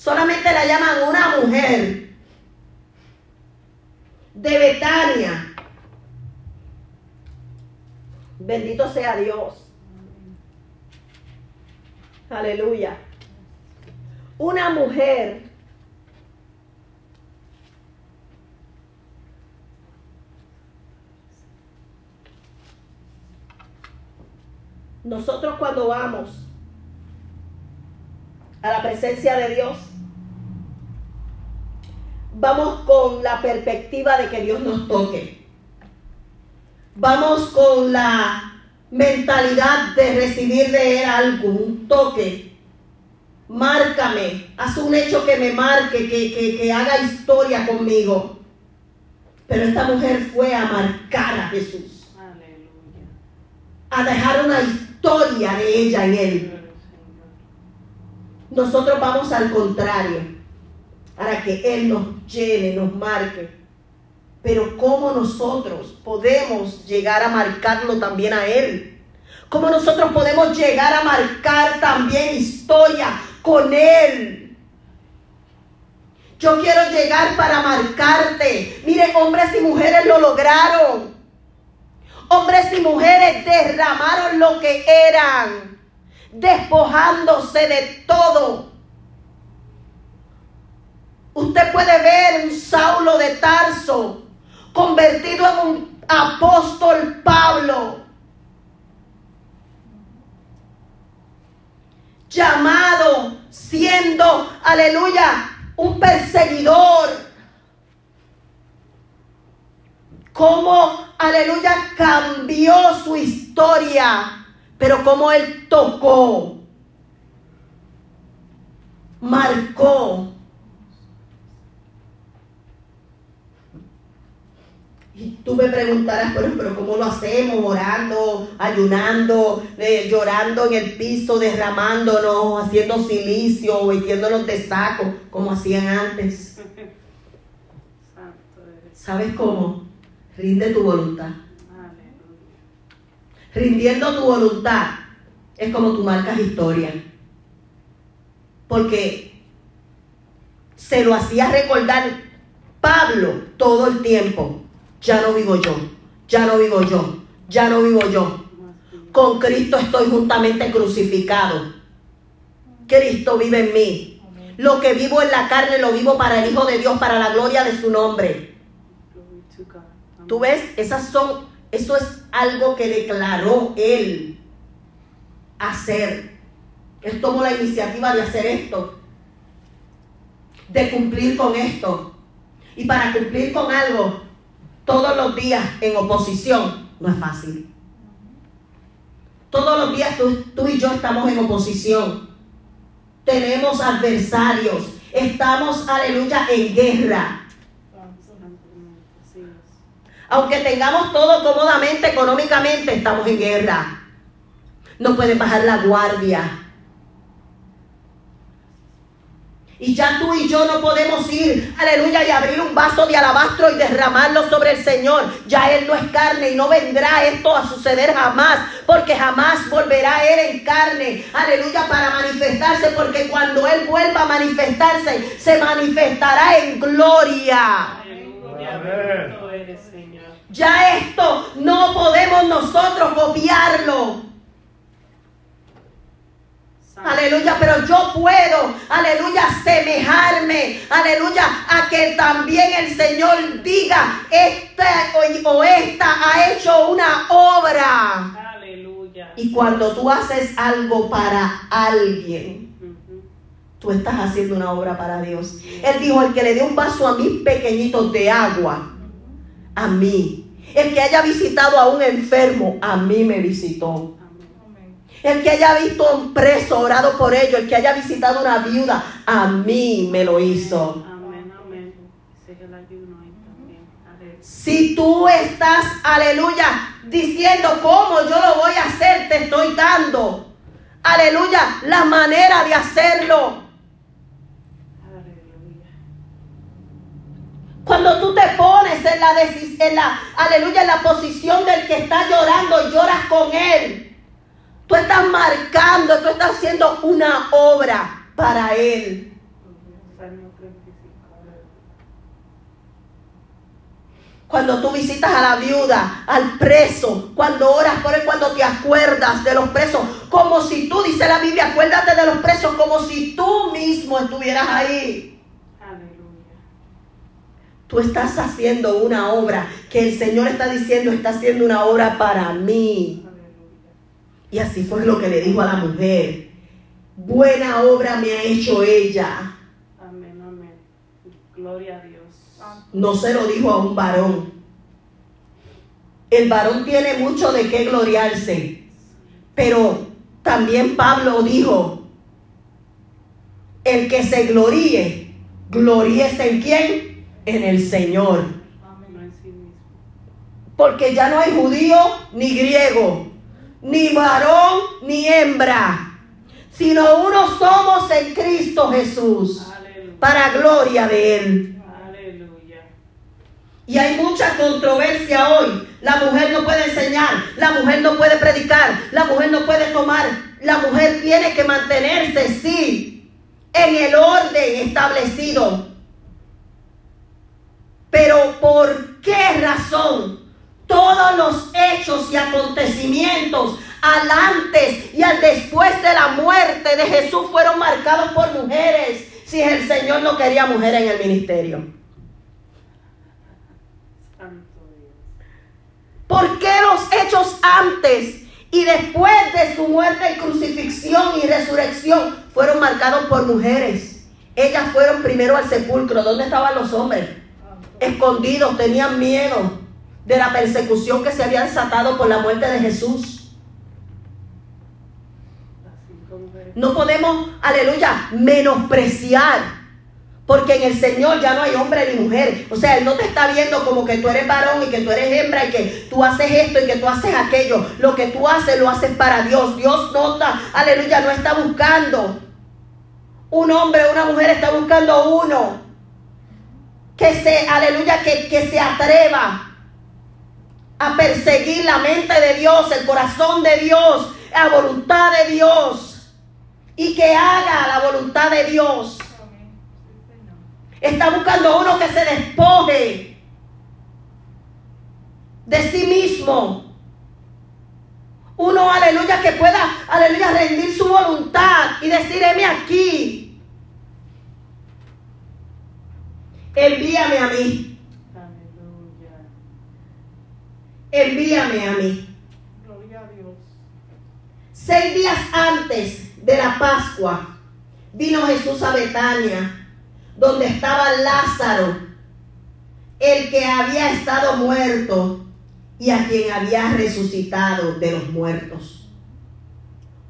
Solamente la llaman una mujer de Betania. Bendito sea Dios. Aleluya. Una mujer Nosotros cuando vamos a la presencia de Dios, vamos con la perspectiva de que Dios nos toque. Vamos con la mentalidad de recibir de Él algo, un toque. Márcame, haz un hecho que me marque, que, que, que haga historia conmigo. Pero esta mujer fue a marcar a Jesús, a dejar una historia de ella en Él. Nosotros vamos al contrario, para que Él nos llene, nos marque. Pero ¿cómo nosotros podemos llegar a marcarlo también a Él? ¿Cómo nosotros podemos llegar a marcar también historia con Él? Yo quiero llegar para marcarte. Mire, hombres y mujeres lo lograron. Hombres y mujeres derramaron lo que eran, despojándose de todo. Usted puede ver un Saulo de Tarso convertido en un apóstol Pablo. Llamado, siendo, aleluya, un perseguidor. Cómo, aleluya, cambió su historia, pero cómo él tocó, marcó. Y tú me preguntarás, pero, pero ¿cómo lo hacemos? Orando, ayunando, eh, llorando en el piso, derramándonos, haciendo silicio, metiéndonos de saco, como hacían antes. ¿Sabes cómo? Rinde tu voluntad. Rindiendo tu voluntad es como tú marcas historia. Porque se lo hacía recordar Pablo todo el tiempo. Ya no vivo yo, ya no vivo yo, ya no vivo yo. Con Cristo estoy juntamente crucificado. Cristo vive en mí. Lo que vivo en la carne lo vivo para el Hijo de Dios, para la gloria de su nombre. Tú ves, esas son, eso es algo que declaró él hacer. Él tomó la iniciativa de hacer esto, de cumplir con esto. Y para cumplir con algo todos los días en oposición no es fácil. Todos los días tú, y yo estamos en oposición. Tenemos adversarios. Estamos, aleluya, en guerra. Aunque tengamos todo cómodamente, económicamente, estamos en guerra. No pueden bajar la guardia. Y ya tú y yo no podemos ir, aleluya, y abrir un vaso de alabastro y derramarlo sobre el Señor. Ya Él no es carne y no vendrá esto a suceder jamás, porque jamás volverá Él en carne, aleluya, para manifestarse, porque cuando Él vuelva a manifestarse, se manifestará en gloria. Aleluya. Amén. Ya esto no podemos nosotros copiarlo. Aleluya, pero yo puedo, aleluya, semejarme, aleluya, a que también el Señor diga, este o- o esta ha hecho una obra. Aleluya. Y cuando tú haces algo para alguien, tú estás haciendo una obra para Dios. Él dijo, el que le dé un vaso a mis pequeñitos de agua, a mí. El que haya visitado a un enfermo, a mí me visitó. El que haya visto a un preso, orado por ello, el que haya visitado una viuda, a mí me lo hizo. Amén, amén. Si tú estás, aleluya, diciendo cómo yo lo voy a hacer, te estoy dando, aleluya, la manera de hacerlo. Aleluya. Cuando tú te pones en la, en la, aleluya, en la posición del que está llorando y lloras con él, estás marcando, tú estás haciendo una obra para él. Salmo 35. Aleluya. Cuando tú visitas a la viuda, al preso, cuando oras por él, cuando te acuerdas de los presos, como si tú, dice la Biblia, acuérdate de los presos, como si tú mismo estuvieras ahí. Aleluya. Tú estás haciendo una obra que el Señor está diciendo, está haciendo una obra para mí. Y así fue lo que le dijo a la mujer. Buena obra me ha hecho ella. Amén, amén. Gloria a Dios. No se lo dijo a un varón. el varón tiene mucho de qué gloriarse. Pero también Pablo dijo, el que se gloríe, gloríese en quién? En el Señor. Porque ya no hay judío ni griego, ni varón ni hembra, sino uno somos en Cristo Jesús, para gloria de Él. Y hay mucha controversia hoy. La mujer no puede enseñar, la mujer no puede predicar, la mujer no puede tomar, la mujer tiene que mantenerse, sí, en el orden establecido. Pero ¿por qué razón todos los hechos y acontecimientos al antes y al después de la muerte de Jesús fueron marcados por mujeres si el Señor no quería mujeres en el ministerio? ¿Por qué los hechos antes y después de su muerte y crucifixión y resurrección fueron marcados por mujeres? Ellas fueron primero al sepulcro. ¿Dónde estaban los hombres? Escondidos, tenían miedo de la persecución que se había desatado por la muerte de Jesús. No podemos, aleluya, menospreciar porque en el Señor ya no hay hombre ni mujer. O sea, Él no te está viendo como que tú eres varón y que tú eres hembra y que tú haces esto y que tú haces aquello. Lo que tú haces lo haces para Dios. Dios no está, aleluya, no está buscando. Un hombre o una mujer está buscando uno. Que se, aleluya, que, que se atreva a perseguir la mente de Dios, el corazón de Dios, la voluntad de Dios. Y que haga la voluntad de Dios. Está buscando uno que se despoje de sí mismo. Uno, aleluya, que pueda, aleluya, rendir su voluntad y decir, aquí. Envíame a mí. Aleluya. Envíame a mí. Gloria a Dios. Seis días antes de la Pascua, vino Jesús a Betania donde estaba Lázaro, el que había estado muerto y a quien había resucitado de los muertos.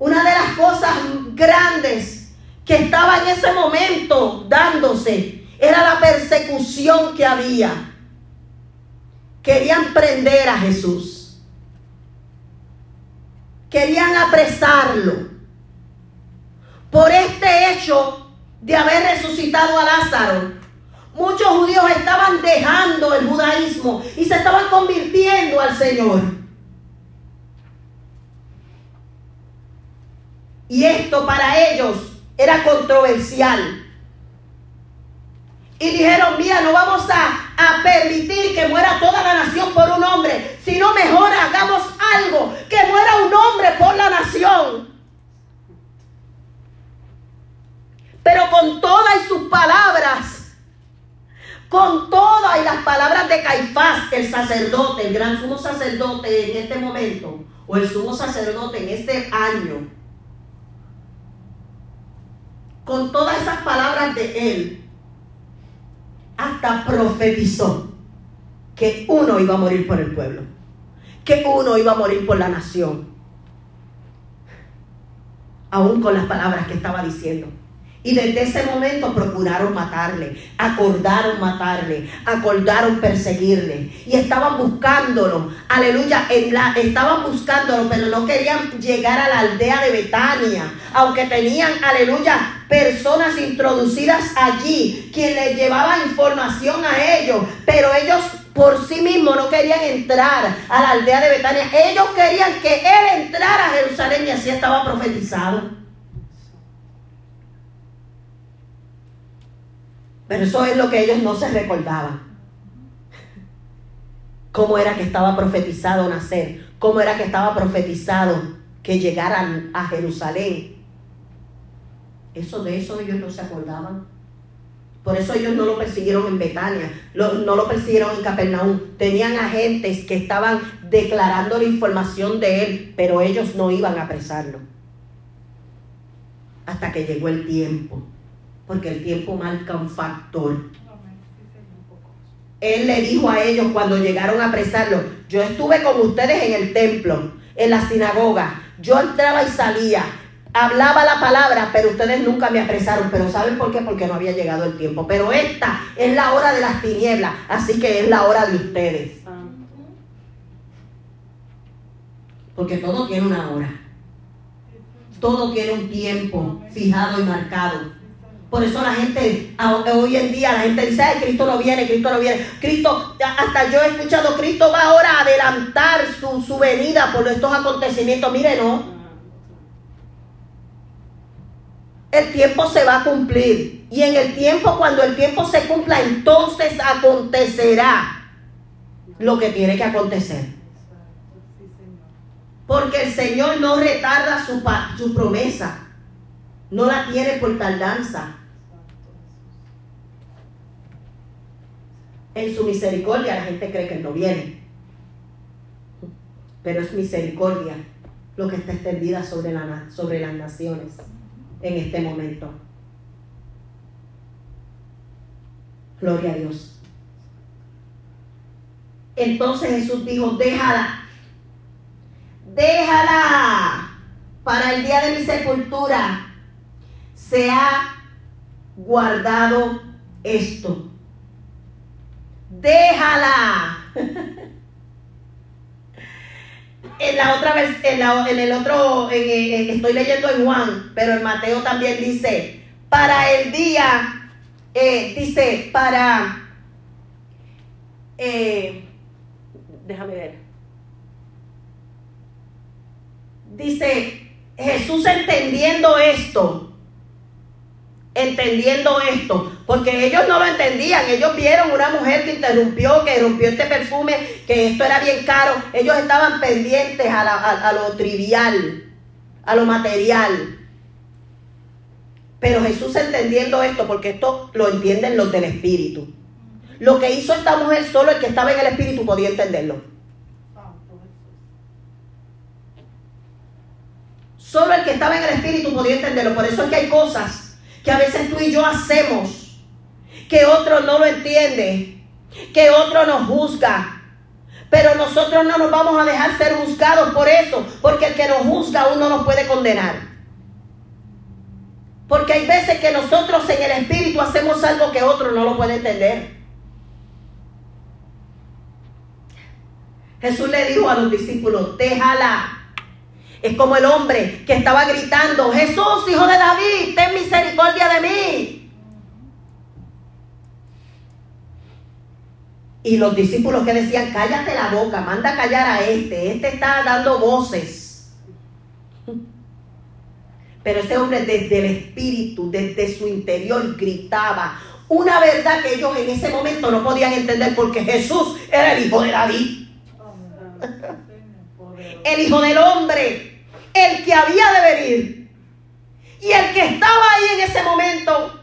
Una de las cosas grandes que estaba en ese momento dándose era la persecución que había. Querían prender a Jesús. Querían apresarlo. Por este hecho de haber resucitado a Lázaro, muchos judíos estaban dejando el judaísmo y se estaban convirtiendo al Señor. Y esto para ellos era controversial. Y dijeron, mira, no vamos a, permitir que muera toda la nación por un hombre, sino mejor hagamos algo, que muera un hombre por la nación. pero con todas sus palabras, con todas las palabras de Caifás, el sacerdote, el gran sumo sacerdote en este momento, o el sumo sacerdote en este año, con todas esas palabras de él, hasta profetizó que uno iba a morir por el pueblo, que uno iba a morir por la nación, aún con las palabras que estaba diciendo. Y desde ese momento procuraron matarle, acordaron matarle, acordaron perseguirle. Y estaban buscándolo, aleluya, estaban buscándolo, pero no querían llegar a la aldea de Betania, aunque tenían, aleluya, personas introducidas allí, quien les llevaba información a ellos, pero ellos por sí mismos no querían entrar a la aldea de Betania. Ellos querían que él entrara a Jerusalén y así estaba profetizado. Pero eso es lo que ellos no se recordaban. Cómo era que estaba profetizado nacer, cómo era que estaba profetizado que llegaran a Jerusalén. Eso de eso ellos no se acordaban. Por eso ellos no lo persiguieron en Betania, no lo persiguieron en Capernaum. Tenían agentes que estaban declarando la información de él, pero ellos no iban a apresarlo. Hasta que llegó el tiempo porque el tiempo marca un factor. Él le dijo a ellos cuando llegaron a apresarlo, yo estuve con ustedes en el templo, en la sinagoga, yo entraba y salía, hablaba la palabra, pero ustedes nunca me apresaron. Pero ¿saben por qué? Porque no había llegado el tiempo. Pero esta es la hora de las tinieblas, así que es la hora de ustedes. Porque todo tiene una hora. Todo tiene un tiempo fijado y marcado. Por eso la gente, hoy en día, la gente dice, ay, Cristo no viene, Cristo no viene. Cristo, hasta yo he escuchado, Cristo va ahora a adelantar su, su venida por estos acontecimientos. Mire, no. El tiempo se va a cumplir. Y en el tiempo, cuando el tiempo se cumpla, entonces acontecerá lo que tiene que acontecer. Porque el Señor no retarda su, su promesa. No la tiene por tardanza. En su misericordia la gente cree que no viene. Pero es misericordia lo que está extendida sobre, sobre las naciones en este momento. Gloria a Dios. Entonces Jesús dijo, déjala, déjala para el día de mi sepultura. Se ha guardado esto déjala. [LAUGHS] en la otra vez, en, el otro, estoy leyendo en Juan, pero en Mateo también dice, para el día, eh, dice, para, eh, déjame ver, dice, Jesús entendiendo esto, entendiendo esto, porque ellos no lo entendían, ellos vieron una mujer que interrumpió, que rompió este perfume, que esto era bien caro, ellos estaban pendientes a, lo trivial, a lo material. Pero Jesús entendiendo esto, porque esto lo entienden los del Espíritu. Lo que hizo esta mujer, solo el que estaba en el Espíritu podía entenderlo. Solo el que estaba en el Espíritu podía entenderlo. Por eso es que hay cosas que a veces tú y yo hacemos, que otro no lo entiende, que otro nos juzga. Pero nosotros no nos vamos a dejar ser juzgados por eso, porque el que nos juzga uno nos puede condenar. Porque hay veces que nosotros en el espíritu hacemos algo que otro no lo puede entender. Jesús le dijo a los discípulos, déjala, es como el hombre que estaba gritando, Jesús, hijo de David, ten misericordia de mí. Y los discípulos que decían, cállate la boca, manda a callar a este, este está dando voces. Pero ese hombre desde el espíritu, desde su interior, gritaba una verdad que ellos en ese momento no podían entender porque Jesús era el hijo de David. [LAUGHS] El hijo del hombre el que había de venir. Y el que estaba ahí en ese momento.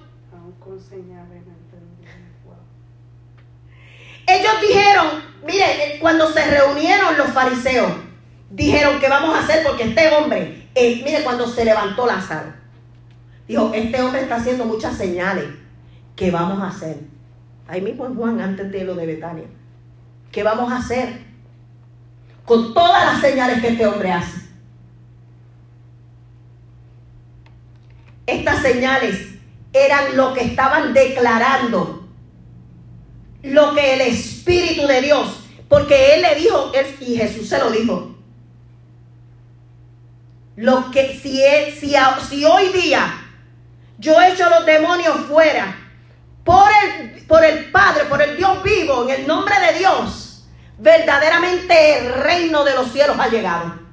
Ellos dijeron, miren, cuando se reunieron los fariseos, dijeron que vamos a hacer porque este hombre, eh, mire, cuando se levantó Lázaro, dijo, este hombre está haciendo muchas señales. ¿Qué vamos a hacer? Ahí mismo en Juan, antes de lo de Betania. ¿Qué vamos a hacer? Con todas las señales que este hombre hace. Estas señales eran lo que estaban declarando, lo que el Espíritu de Dios, porque Él le dijo, y Jesús se lo dijo, lo que si, si, hoy día yo echo los demonios fuera por el, por el Padre, por el Dios vivo, en el nombre de Dios, verdaderamente el reino de los cielos ha llegado.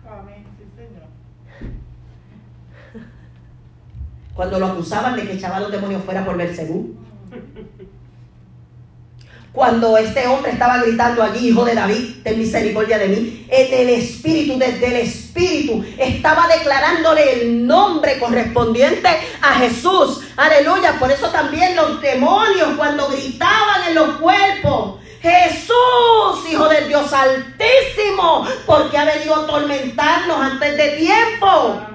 Cuando lo acusaban de que echaba los demonios fuera por Belcebú. Cuando este hombre estaba gritando allí, hijo de David, ten misericordia de mí, en el espíritu, desde el espíritu, estaba declarándole el nombre correspondiente a Jesús. Aleluya. Por eso también los demonios, cuando gritaban en los cuerpos, Jesús, Hijo del Dios Altísimo, porque ha venido a atormentarnos antes de tiempo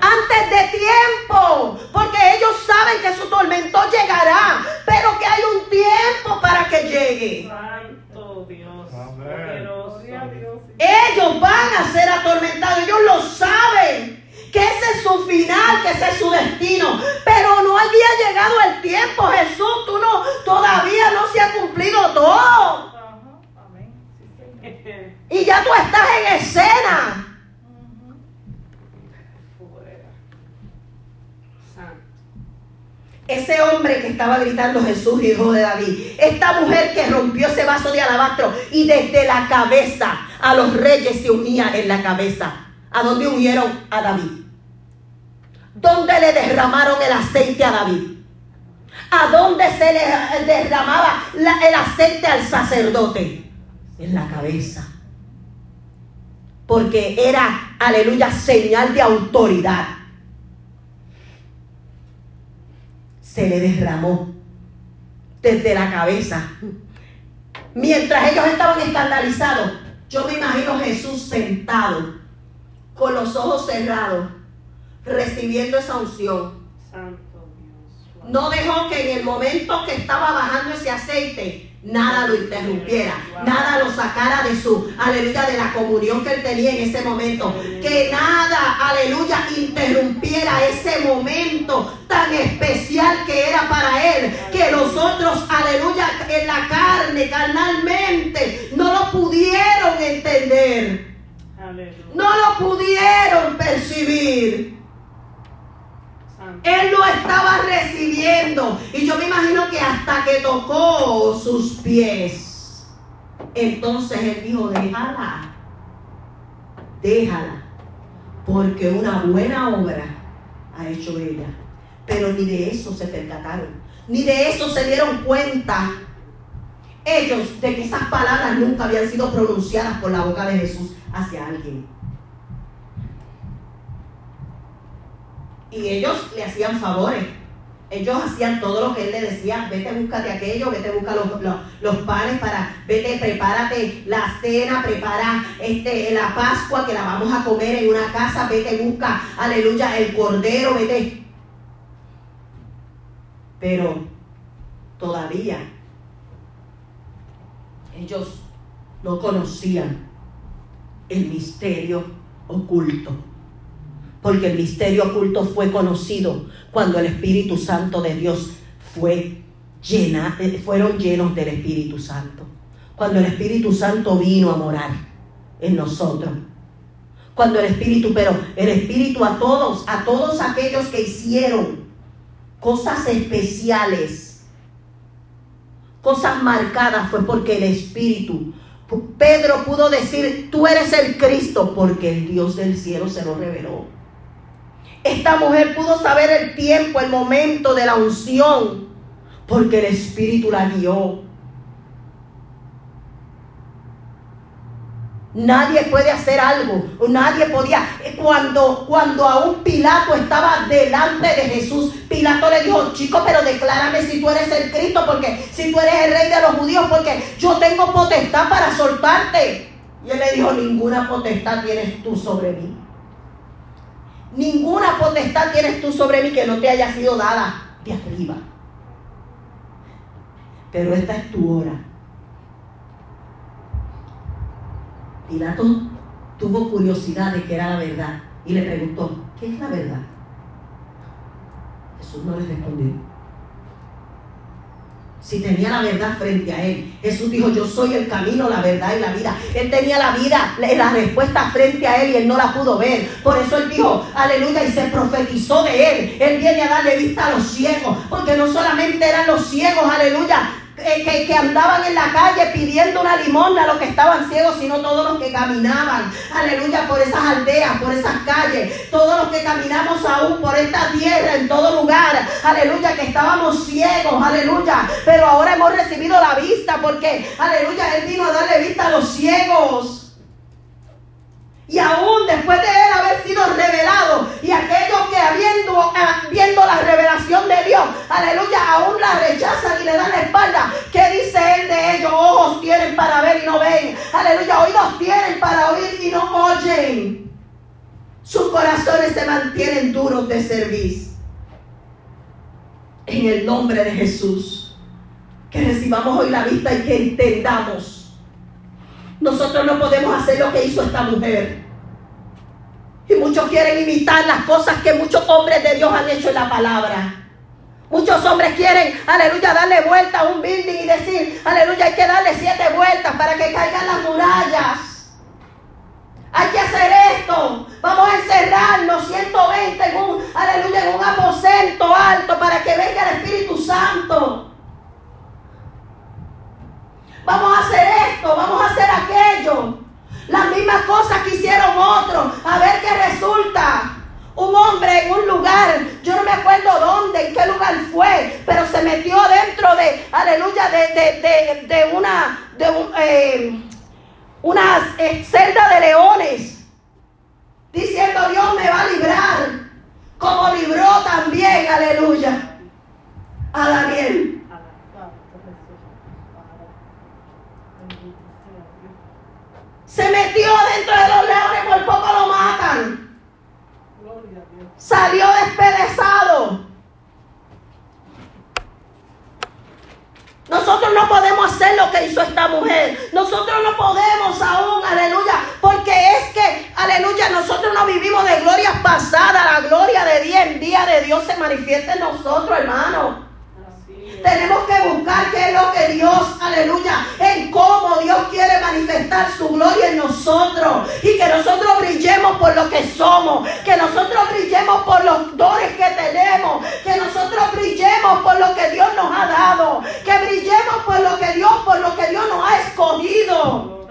antes de tiempo, porque ellos saben que su tormento llegará, pero que hay un tiempo para que llegue. Santo Dios. Amén. Poderoso. Ellos van a ser atormentados, ellos lo saben. Que ese es su final, que ese es su destino. Pero no había llegado el tiempo, Jesús. Tú no, todavía no se ha cumplido todo. Y ya tú estás en escena. Fuera. Santo. Ese hombre que estaba gritando Jesús, hijo de David. Esta mujer que rompió ese vaso de alabastro y desde la cabeza a los reyes se unía en la cabeza. ¿A dónde ungieron a David? ¿Dónde le derramaron el aceite a David? ¿A dónde se le derramaba el aceite al sacerdote? En la cabeza. Porque era, aleluya, señal de autoridad. Se le derramó desde la cabeza. Mientras ellos estaban escandalizados, yo me imagino Jesús sentado, con los ojos cerrados, recibiendo esa unción. No dejó que en el momento que estaba bajando ese aceite, nada lo interrumpiera, nada lo sacara de su, aleluya, de la comunión que él tenía en ese momento. Que nada, aleluya, interrumpiera ese momento tan especial que era para él. Que los otros, aleluya, en la carne, carnalmente, no lo pudieron entender. No lo pudieron percibir. Él lo estaba recibiendo. Y yo me imagino que hasta que tocó sus pies. Entonces él dijo, déjala. Déjala. Porque una buena obra ha hecho ella. Pero ni de eso se percataron. Ni de eso se dieron cuenta. Ellos de que esas palabras nunca habían sido pronunciadas por la boca de Jesús hacia alguien. Y ellos le hacían favores. Ellos hacían todo lo que él le decía, vete, búscate aquello, vete, busca los, los, los panes para, vete, prepárate la cena, prepara este, la Pascua que la vamos a comer en una casa, vete, busca, aleluya, el cordero, vete. Pero todavía ellos no conocían el misterio oculto porque el misterio oculto fue conocido cuando el Espíritu Santo de Dios fue eh, fueron llenos del Espíritu Santo. Cuando el Espíritu Santo vino a morar en nosotros. Cuando el Espíritu, pero el Espíritu a todos, a todos aquellos que hicieron cosas especiales, cosas marcadas, fue porque el Espíritu Pedro pudo decir, tú eres el Cristo, porque el Dios del cielo se lo reveló. Esta mujer pudo saber el tiempo, el momento de la unción, porque el Espíritu la guió. Nadie puede hacer algo, nadie podía. Cuando, cuando aún Pilato estaba delante de Jesús, Pilato le dijo, chico, pero declárame si tú eres el Cristo, porque si tú eres el rey de los judíos, porque yo tengo potestad para soltarte. Y él le dijo, ninguna potestad tienes tú sobre mí. Ninguna potestad tienes tú sobre mí que no te haya sido dada de arriba. Pero esta es tu hora. Pilato tuvo curiosidad de que era la verdad y le preguntó, ¿qué es la verdad? Jesús no le respondió. Si tenía la verdad frente a él, Jesús dijo, yo soy el camino, la verdad y la vida. Él tenía la vida, la respuesta frente a él y él no la pudo ver. Por eso él dijo, aleluya, y se profetizó de él. Él viene a darle vista a los ciegos, porque no solamente eran los ciegos, aleluya, que, que, que, andaban en la calle pidiendo una limosna a los que estaban ciegos, sino todos los que caminaban, aleluya, por esas aldeas, por esas calles, todos los que caminamos aún por esta tierra, en todo lugar, aleluya, que estábamos ciegos, aleluya, pero ahora hemos recibido la vista porque, aleluya, Él vino a darle vista a los ciegos. Y aún después de él haber sido revelado, y aquellos que habiendo, viendo la revelación de Dios, aleluya, aún la rechazan y le dan la espalda. ¿Qué dice él de ellos? Ojos tienen para ver y no ven. Aleluya, oídos tienen para oír y no oyen. sus corazones se mantienen duros de servir. En el nombre de Jesús, que recibamos hoy la vista y que entendamos. Nosotros no podemos hacer lo que hizo esta mujer. Y muchos quieren imitar las cosas que muchos hombres de Dios han hecho en la palabra. Muchos hombres quieren, aleluya, darle vuelta a un building y decir, aleluya, hay que darle siete vueltas para que caigan las murallas. Hay que hacer esto. Vamos a encerrarnos 120 en un, aleluya, en un aposento alto para que venga el Espíritu Santo. Vamos a hacer esto, vamos a hacer aquello. Las mismas cosas que hicieron otros. A ver qué resulta. Un hombre en un lugar, yo no me acuerdo dónde, en qué lugar fue, pero se metió dentro de, aleluya, de, de, de, una, de un, eh, una eh, celda de leones, diciendo Dios me va a librar, como libró también, aleluya, a Daniel. Se metió dentro de los leones, por poco lo matan. Salió despedezado. Nosotros no podemos hacer lo que hizo esta mujer. Nosotros no podemos aún, aleluya, porque es que, aleluya, nosotros no vivimos de glorias pasadas. La gloria de día en día de Dios se manifiesta en nosotros, hermano. Tenemos que buscar qué es lo que Dios, aleluya, en cómo Dios quiere manifestar su gloria en nosotros. Y que nosotros brillemos por lo que somos. Que nosotros brillemos por los dones que tenemos. Que nosotros brillemos por lo que Dios nos ha dado. Que brillemos por lo que Dios, por lo que Dios nos ha escogido.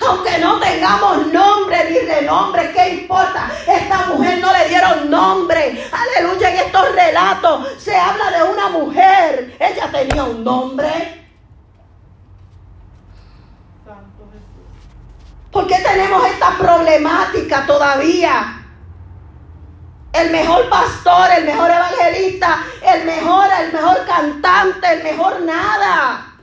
Aunque no tengamos nombre ni renombre, ¿qué importa? Esta mujer no le dieron nombre. Aleluya, en estos relatos se habla de una mujer. Ella tenía un nombre. ¿Por qué tenemos esta problemática todavía? El mejor pastor, el mejor evangelista, el mejor, el mejor cantante, el mejor nada.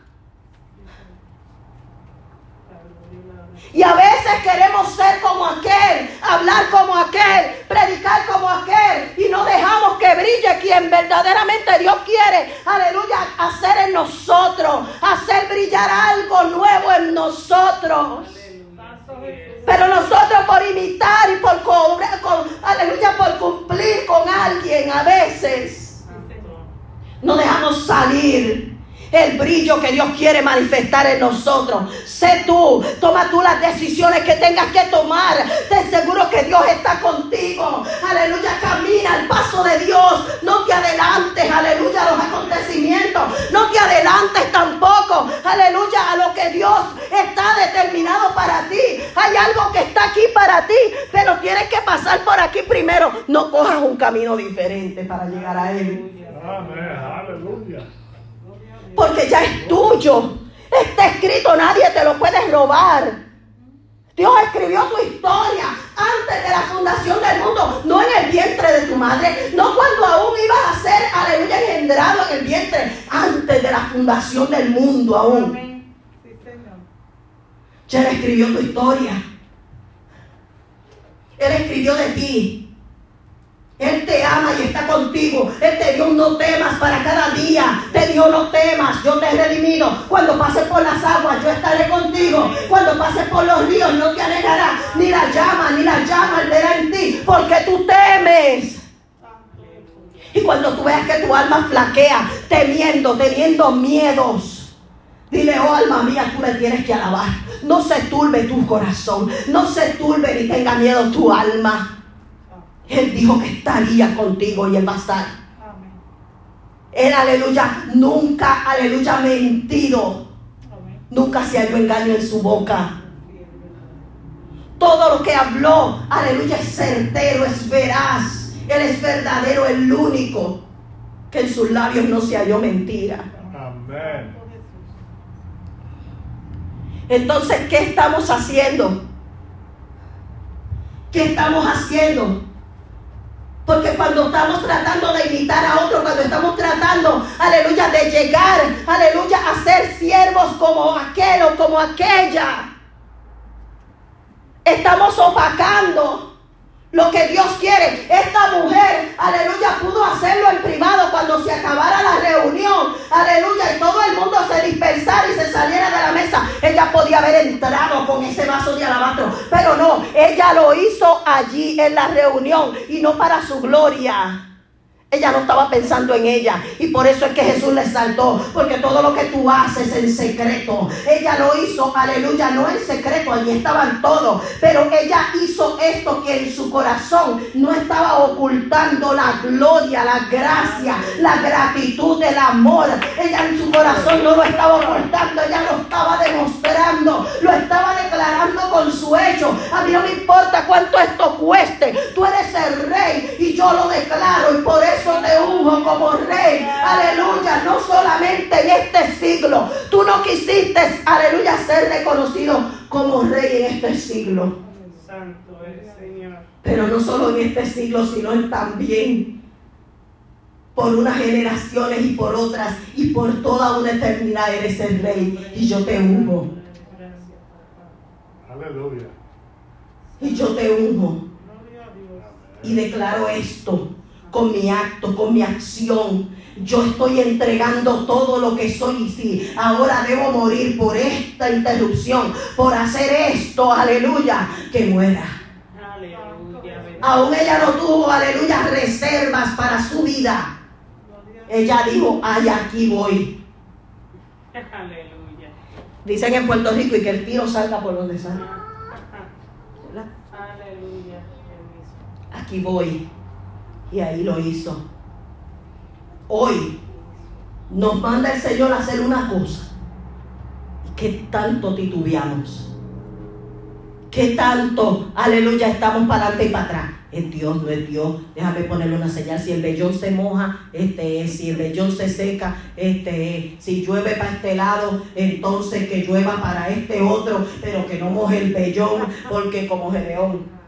Y a veces queremos ser como aquel, hablar como aquel, predicar como aquel. Y no dejamos que brille quien verdaderamente Dios quiere, aleluya, hacer en nosotros, hacer brillar algo nuevo en nosotros. Pero nosotros por imitar y por cobrar, aleluya, por cumplir con alguien a veces, no dejamos salir el brillo que Dios quiere manifestar en nosotros. Sé tú, toma tú las decisiones que tengas que tomar. Te seguro que Dios está contigo. Aleluya, camina al paso de Dios. No te adelantes, aleluya, a los acontecimientos. No te adelantes tampoco, aleluya, a lo que Dios está determinado para ti. Hay algo que está aquí para ti, pero tienes que pasar por aquí primero. No cojas un camino diferente para llegar a Él. Amén, aleluya porque ya es tuyo. Está escrito, nadie te lo puede robar. Dios escribió tu historia antes de la fundación del mundo, no en el vientre de tu madre, no cuando aún ibas a ser, aleluya, engendrado en el vientre, antes de la fundación del mundo aún. Ya Él escribió tu historia. Él escribió de ti. Él te ama y está contigo. Él te dio no temas para cada día. Te dio no temas. Yo te he redimido. Cuando pases por las aguas, yo estaré contigo. Cuando pases por los ríos, no te alejará. Ni la llama, ni la llama verá en ti. Porque tú temes. Y cuando tú veas que tu alma flaquea, temiendo, teniendo miedos, dile, oh alma mía, tú le tienes que alabar. No se turbe tu corazón. No se turbe ni tenga miedo tu alma. Él dijo que estaría contigo y Él va a estar. Él, aleluya, nunca, aleluya, mentido. Nunca se halló engaño en su boca. Todo lo que habló, aleluya, es certero, es veraz. Él es verdadero, el único. Que en sus labios no se halló mentira. Amén. Entonces, ¿qué estamos haciendo? ¿Qué estamos haciendo? Porque cuando estamos tratando de imitar a otro, cuando estamos tratando, aleluya, de llegar, aleluya, a ser siervos como aquel o como aquella, Estamos opacando lo que Dios quiere. Esta mujer, aleluya, pudo hacerlo en privado cuando se acabara la reunión, aleluya, y todo el mundo se dispersara y se saliera de la mesa. Ella podía haber entrado con ese vaso de alabastro, pero no, ella lo hizo allí en la reunión y no para su gloria. Ella no estaba pensando en ella. Y por eso es que Jesús le saltó. Porque todo lo que tú haces en secreto. Ella lo hizo, aleluya, no en secreto. Allí estaban todos. Pero ella hizo esto que en su corazón no estaba ocultando la gloria, la gracia, la gratitud, el amor. Ella en su corazón no lo estaba ocultando. Ella lo estaba demostrando. Lo estaba declarando con su hecho. A mí no me importa cuánto esto cueste. Tú eres el rey y yo lo declaro. Y por eso te unjo como rey. Aleluya. No solamente en este siglo. Tú no quisiste, aleluya, ser reconocido como rey en este siglo. Santo el Señor. Pero no solo en este siglo, sino en también por unas generaciones y por otras y por toda una eternidad eres el rey y yo te unjo. Aleluya. Y yo te unjo Gloria a Dios. y declaro esto con mi acto, con mi acción. Yo estoy entregando todo lo que soy y si ahora debo morir por esta interrupción, por hacer esto, aleluya, que muera. Aleluya. Aún ella no tuvo, aleluya, reservas para su vida. Ella dijo, ay, aquí voy. Aleluya. Dicen en Puerto Rico y que el tiro salga por donde salga. [LAUGHS] Aleluya. Aquí voy. Y ahí lo hizo. Hoy nos manda el Señor a hacer una cosa. ¿Y qué tanto titubeamos? ¿Qué tanto, aleluya, estamos para adelante y para atrás? Es Dios, no es Dios. Déjame ponerle una señal. Si el vellón se moja, este es. Si el vellón se seca, este es. Si llueve para este lado, entonces que llueva para este otro, pero que no moje el vellón, porque como Gedeón.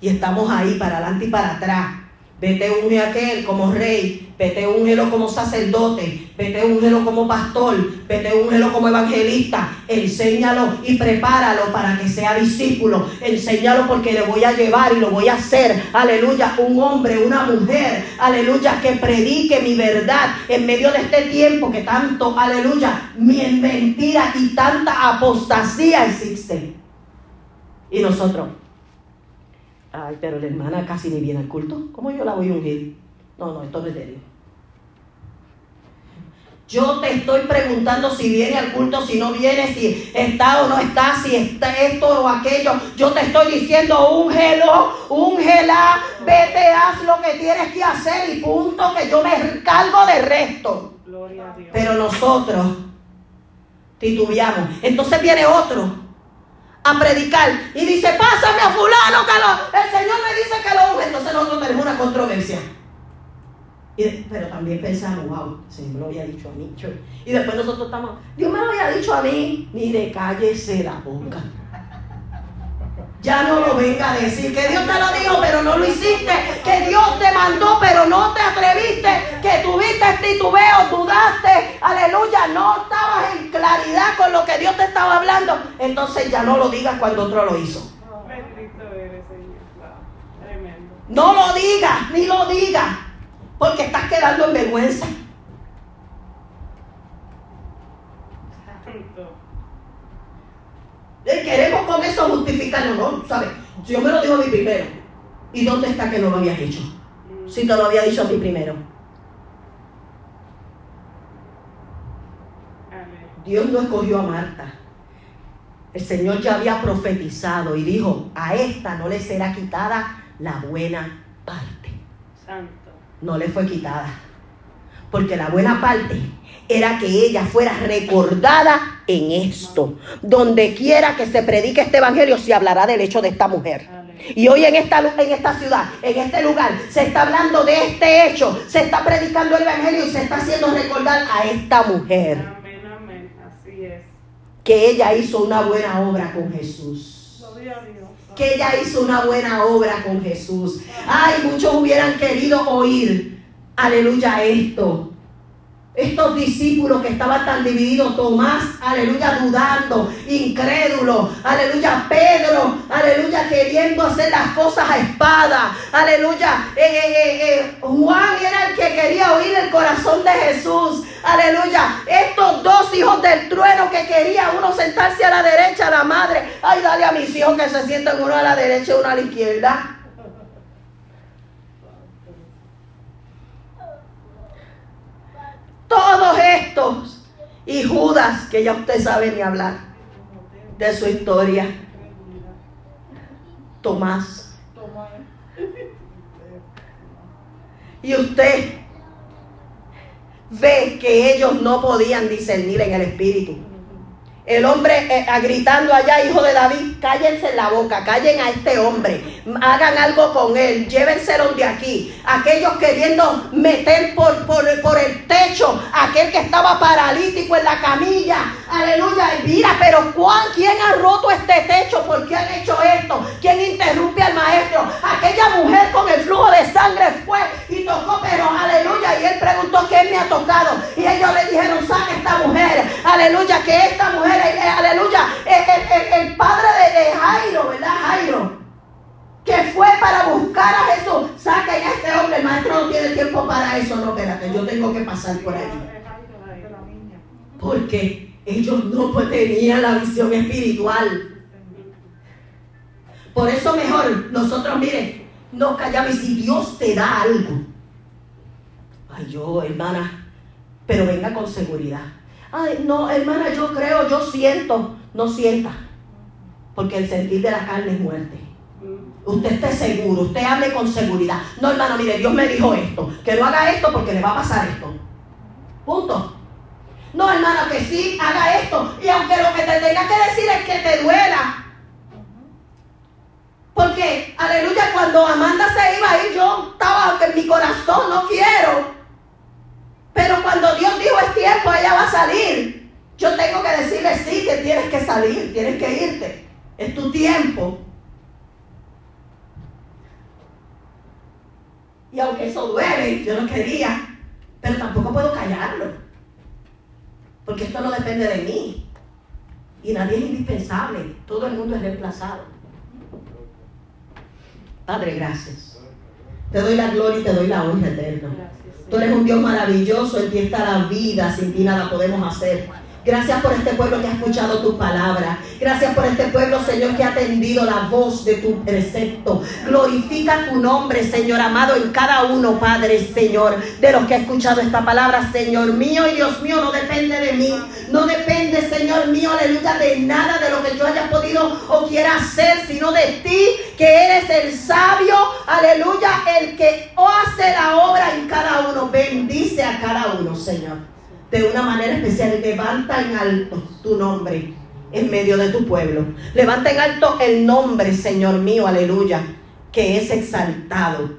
Y estamos ahí para adelante y para atrás. Vete unge a aquel como rey, vete úngelo como sacerdote, vete úngelo como pastor, vete úngelo como evangelista, enséñalo y prepáralo para que sea discípulo, enséñalo porque le voy a llevar y lo voy a hacer, aleluya, un hombre, una mujer, aleluya, que predique mi verdad en medio de este tiempo que tanto, aleluya, mi mentira y tanta apostasía existe. Y nosotros, Ay, pero la hermana casi ni viene al culto. ¿Cómo yo la voy a ungir? No, no, esto no es de Dios. Yo te estoy preguntando si viene al culto, si no viene, si está o no está, si está esto o aquello. Yo te estoy diciendo, úngelo, úngela, vete, haz lo que tienes que hacer y punto, que yo me cargo del resto. Gloria a Dios. Pero nosotros titubeamos. Entonces viene otro a predicar y dice, pásame a fulano que lo, el Señor me dice que lo unge. Entonces nosotros tenemos una controversia. Pero también pensamos, wow, el Señor me lo había dicho a mí. Y después nosotros estamos, Dios me lo había dicho a mí. Mire, cállese la boca. Ya no lo venga a decir, que Dios te lo dijo, pero no lo hiciste, que Dios te mandó, pero no te atreviste, que tuviste titubeo, dudaste, aleluya, no estabas en claridad con lo que Dios te estaba hablando. Entonces ya no lo digas cuando otro lo hizo. Bendito eres, Señor. Wow. Tremendo. No lo digas, ni lo digas, porque estás quedando en vergüenza. Santo. Eh, Queremos con eso justificarnos, ¿no? ¿Sabes? Dios me lo dijo a mí primero. ¿Y dónde está que no lo habías hecho? Mm. Si te lo había dicho a mí primero. Dios no escogió a Marta. El Señor ya había profetizado y dijo, a esta no le será quitada la buena parte. Santo. No le fue quitada. Porque la buena parte era que ella fuera recordada en esto. Donde quiera que se predique este evangelio, se hablará del hecho de esta mujer. Y hoy en esta, en esta ciudad, en este lugar, se está hablando de este hecho, se está predicando el evangelio y se está haciendo recordar a esta mujer Amén, amén. Así es. que ella hizo una buena obra con Jesús. Gloria a Dios. Que ella hizo una buena obra con Jesús. Ay, muchos hubieran querido oír, aleluya, esto. Estos discípulos que estaban tan divididos, Tomás, aleluya, dudando, incrédulo, aleluya, Pedro, aleluya, queriendo hacer las cosas a espada, aleluya, eh, eh, eh, Juan era el que quería oír el corazón de Jesús, aleluya, estos dos hijos del trueno que quería uno sentarse a la derecha, la madre, ay, dale a mis hijos que se sienten uno a la derecha y uno a la izquierda. Todos estos. Y Judas, que ya usted sabe ni hablar de su historia. Tomás. Y usted ve que ellos no podían discernir en el espíritu. El hombre eh, gritando allá, hijo de David, cállense en la boca, callen a este hombre, hagan algo con él, llévenselo de aquí. Aquellos queriendo meter por, por, el techo, aquel que estaba paralítico en la camilla, aleluya. Mira, pero ¿cuán, ¿quién ha roto este techo? ¿Por qué han hecho esto? ¿Quién interrumpe al maestro? Aquella mujer con el flujo de sangre fue y tocó, pero aleluya. Y él preguntó, ¿quién me ha tocado? Y ellos le dijeron, saca esta mujer, aleluya, que esta mujer eh, aleluya, el, padre de, Jairo, ¿verdad? Jairo, que fue para buscar a Jesús. Saquen a este hombre, el maestro no tiene tiempo para eso. No, espérate, yo tengo que pasar por ahí. Porque ellos no tenían la visión espiritual. Por eso mejor nosotros, miren, no callamos y si Dios te da algo. Ay, yo, hermana, pero venga con seguridad. Ay, no, hermana, yo creo, yo siento. No sienta. Porque el sentir de la carne es muerte. Usted esté seguro, usted hable con seguridad. No, hermano, mire, Dios me dijo esto. Que no haga esto porque le va a pasar esto. Punto. No, hermano, que sí, haga esto. Y aunque lo que te tenga que decir es que te duela. Porque, aleluya, cuando Amanda se iba a ir, yo estaba en mi corazón, no quiero. Pero cuando Dios dijo es tiempo, ella va a salir. Yo tengo que decirle sí, que tienes que salir, tienes que irte. Es tu tiempo. Y aunque eso duele, yo no quería, pero tampoco puedo callarlo. Porque esto no depende de mí. Y nadie es indispensable. Todo el mundo es reemplazado. Padre, gracias. Te doy la gloria y te doy la honra eterna. Tú eres un Dios maravilloso, en ti está la vida, sin ti nada podemos hacer. Gracias por este pueblo que ha escuchado tu palabra. Gracias por este pueblo, Señor, que ha atendido la voz de tu precepto. Glorifica tu nombre, Señor amado, en cada uno, Padre, Señor, de los que ha escuchado esta palabra, Señor mío y Dios mío, no depende de mí. No depende, Señor mío, aleluya, de nada de lo que yo haya podido o quiera hacer, sino de ti, que eres el sabio, aleluya, el que hace la obra en cada uno. Bendice a cada uno, Señor de una manera especial. Levanta en alto tu nombre en medio de tu pueblo. Levanta en alto el nombre, Señor mío, aleluya, que es exaltado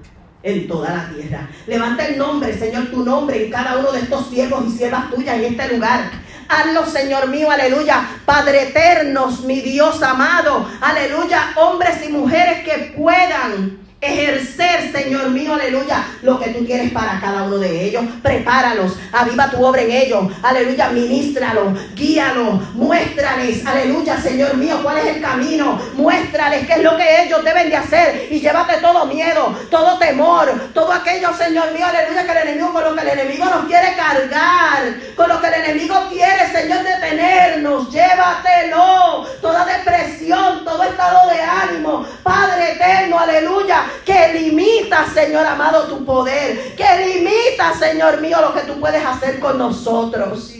en toda la tierra. Levanta el nombre, Señor, tu nombre en cada uno de estos siervos y siervas tuyas en este lugar. Hazlo, Señor mío, aleluya. Padre eternos, mi Dios amado, aleluya. Hombres y mujeres que puedan ejercer, Señor mío, aleluya, lo que tú tienes para cada uno de ellos. Prepáralos, aviva tu obra en ellos, aleluya, ministralo, guíalo, muéstrales, aleluya, Señor mío, cuál es el camino, muéstrales qué es lo que ellos deben de hacer y llévate todo miedo, todo temor, todo aquello, Señor mío, aleluya, que el enemigo, con lo que el enemigo nos quiere cargar, con lo que el enemigo quiere, Señor, detenernos, llévatelo, toda depresión, todo estado de ánimo, Padre eterno, aleluya, que limita, Señor amado, tu poder, que limita, Señor mío, lo que tú puedes hacer con nosotros.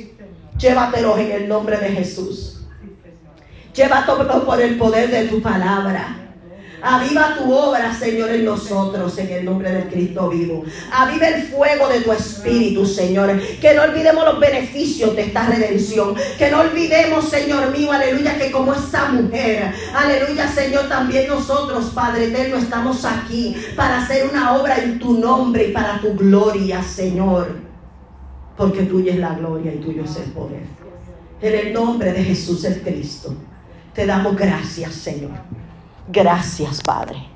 Llévatelos en el nombre de Jesús. Llévatelos por el poder de tu palabra. Aviva tu obra, Señor, en nosotros, en el nombre del Cristo vivo. Aviva el fuego de tu espíritu, Señor. Que no olvidemos los beneficios de esta redención. Que no olvidemos, Señor mío, aleluya, que como esa mujer, aleluya, Señor, también nosotros, Padre eterno, estamos aquí para hacer una obra en tu nombre y para tu gloria, Señor. Porque tuya es la gloria y tuyo es el poder. En el nombre de Jesús el Cristo, te damos gracias, Señor. Gracias, Padre.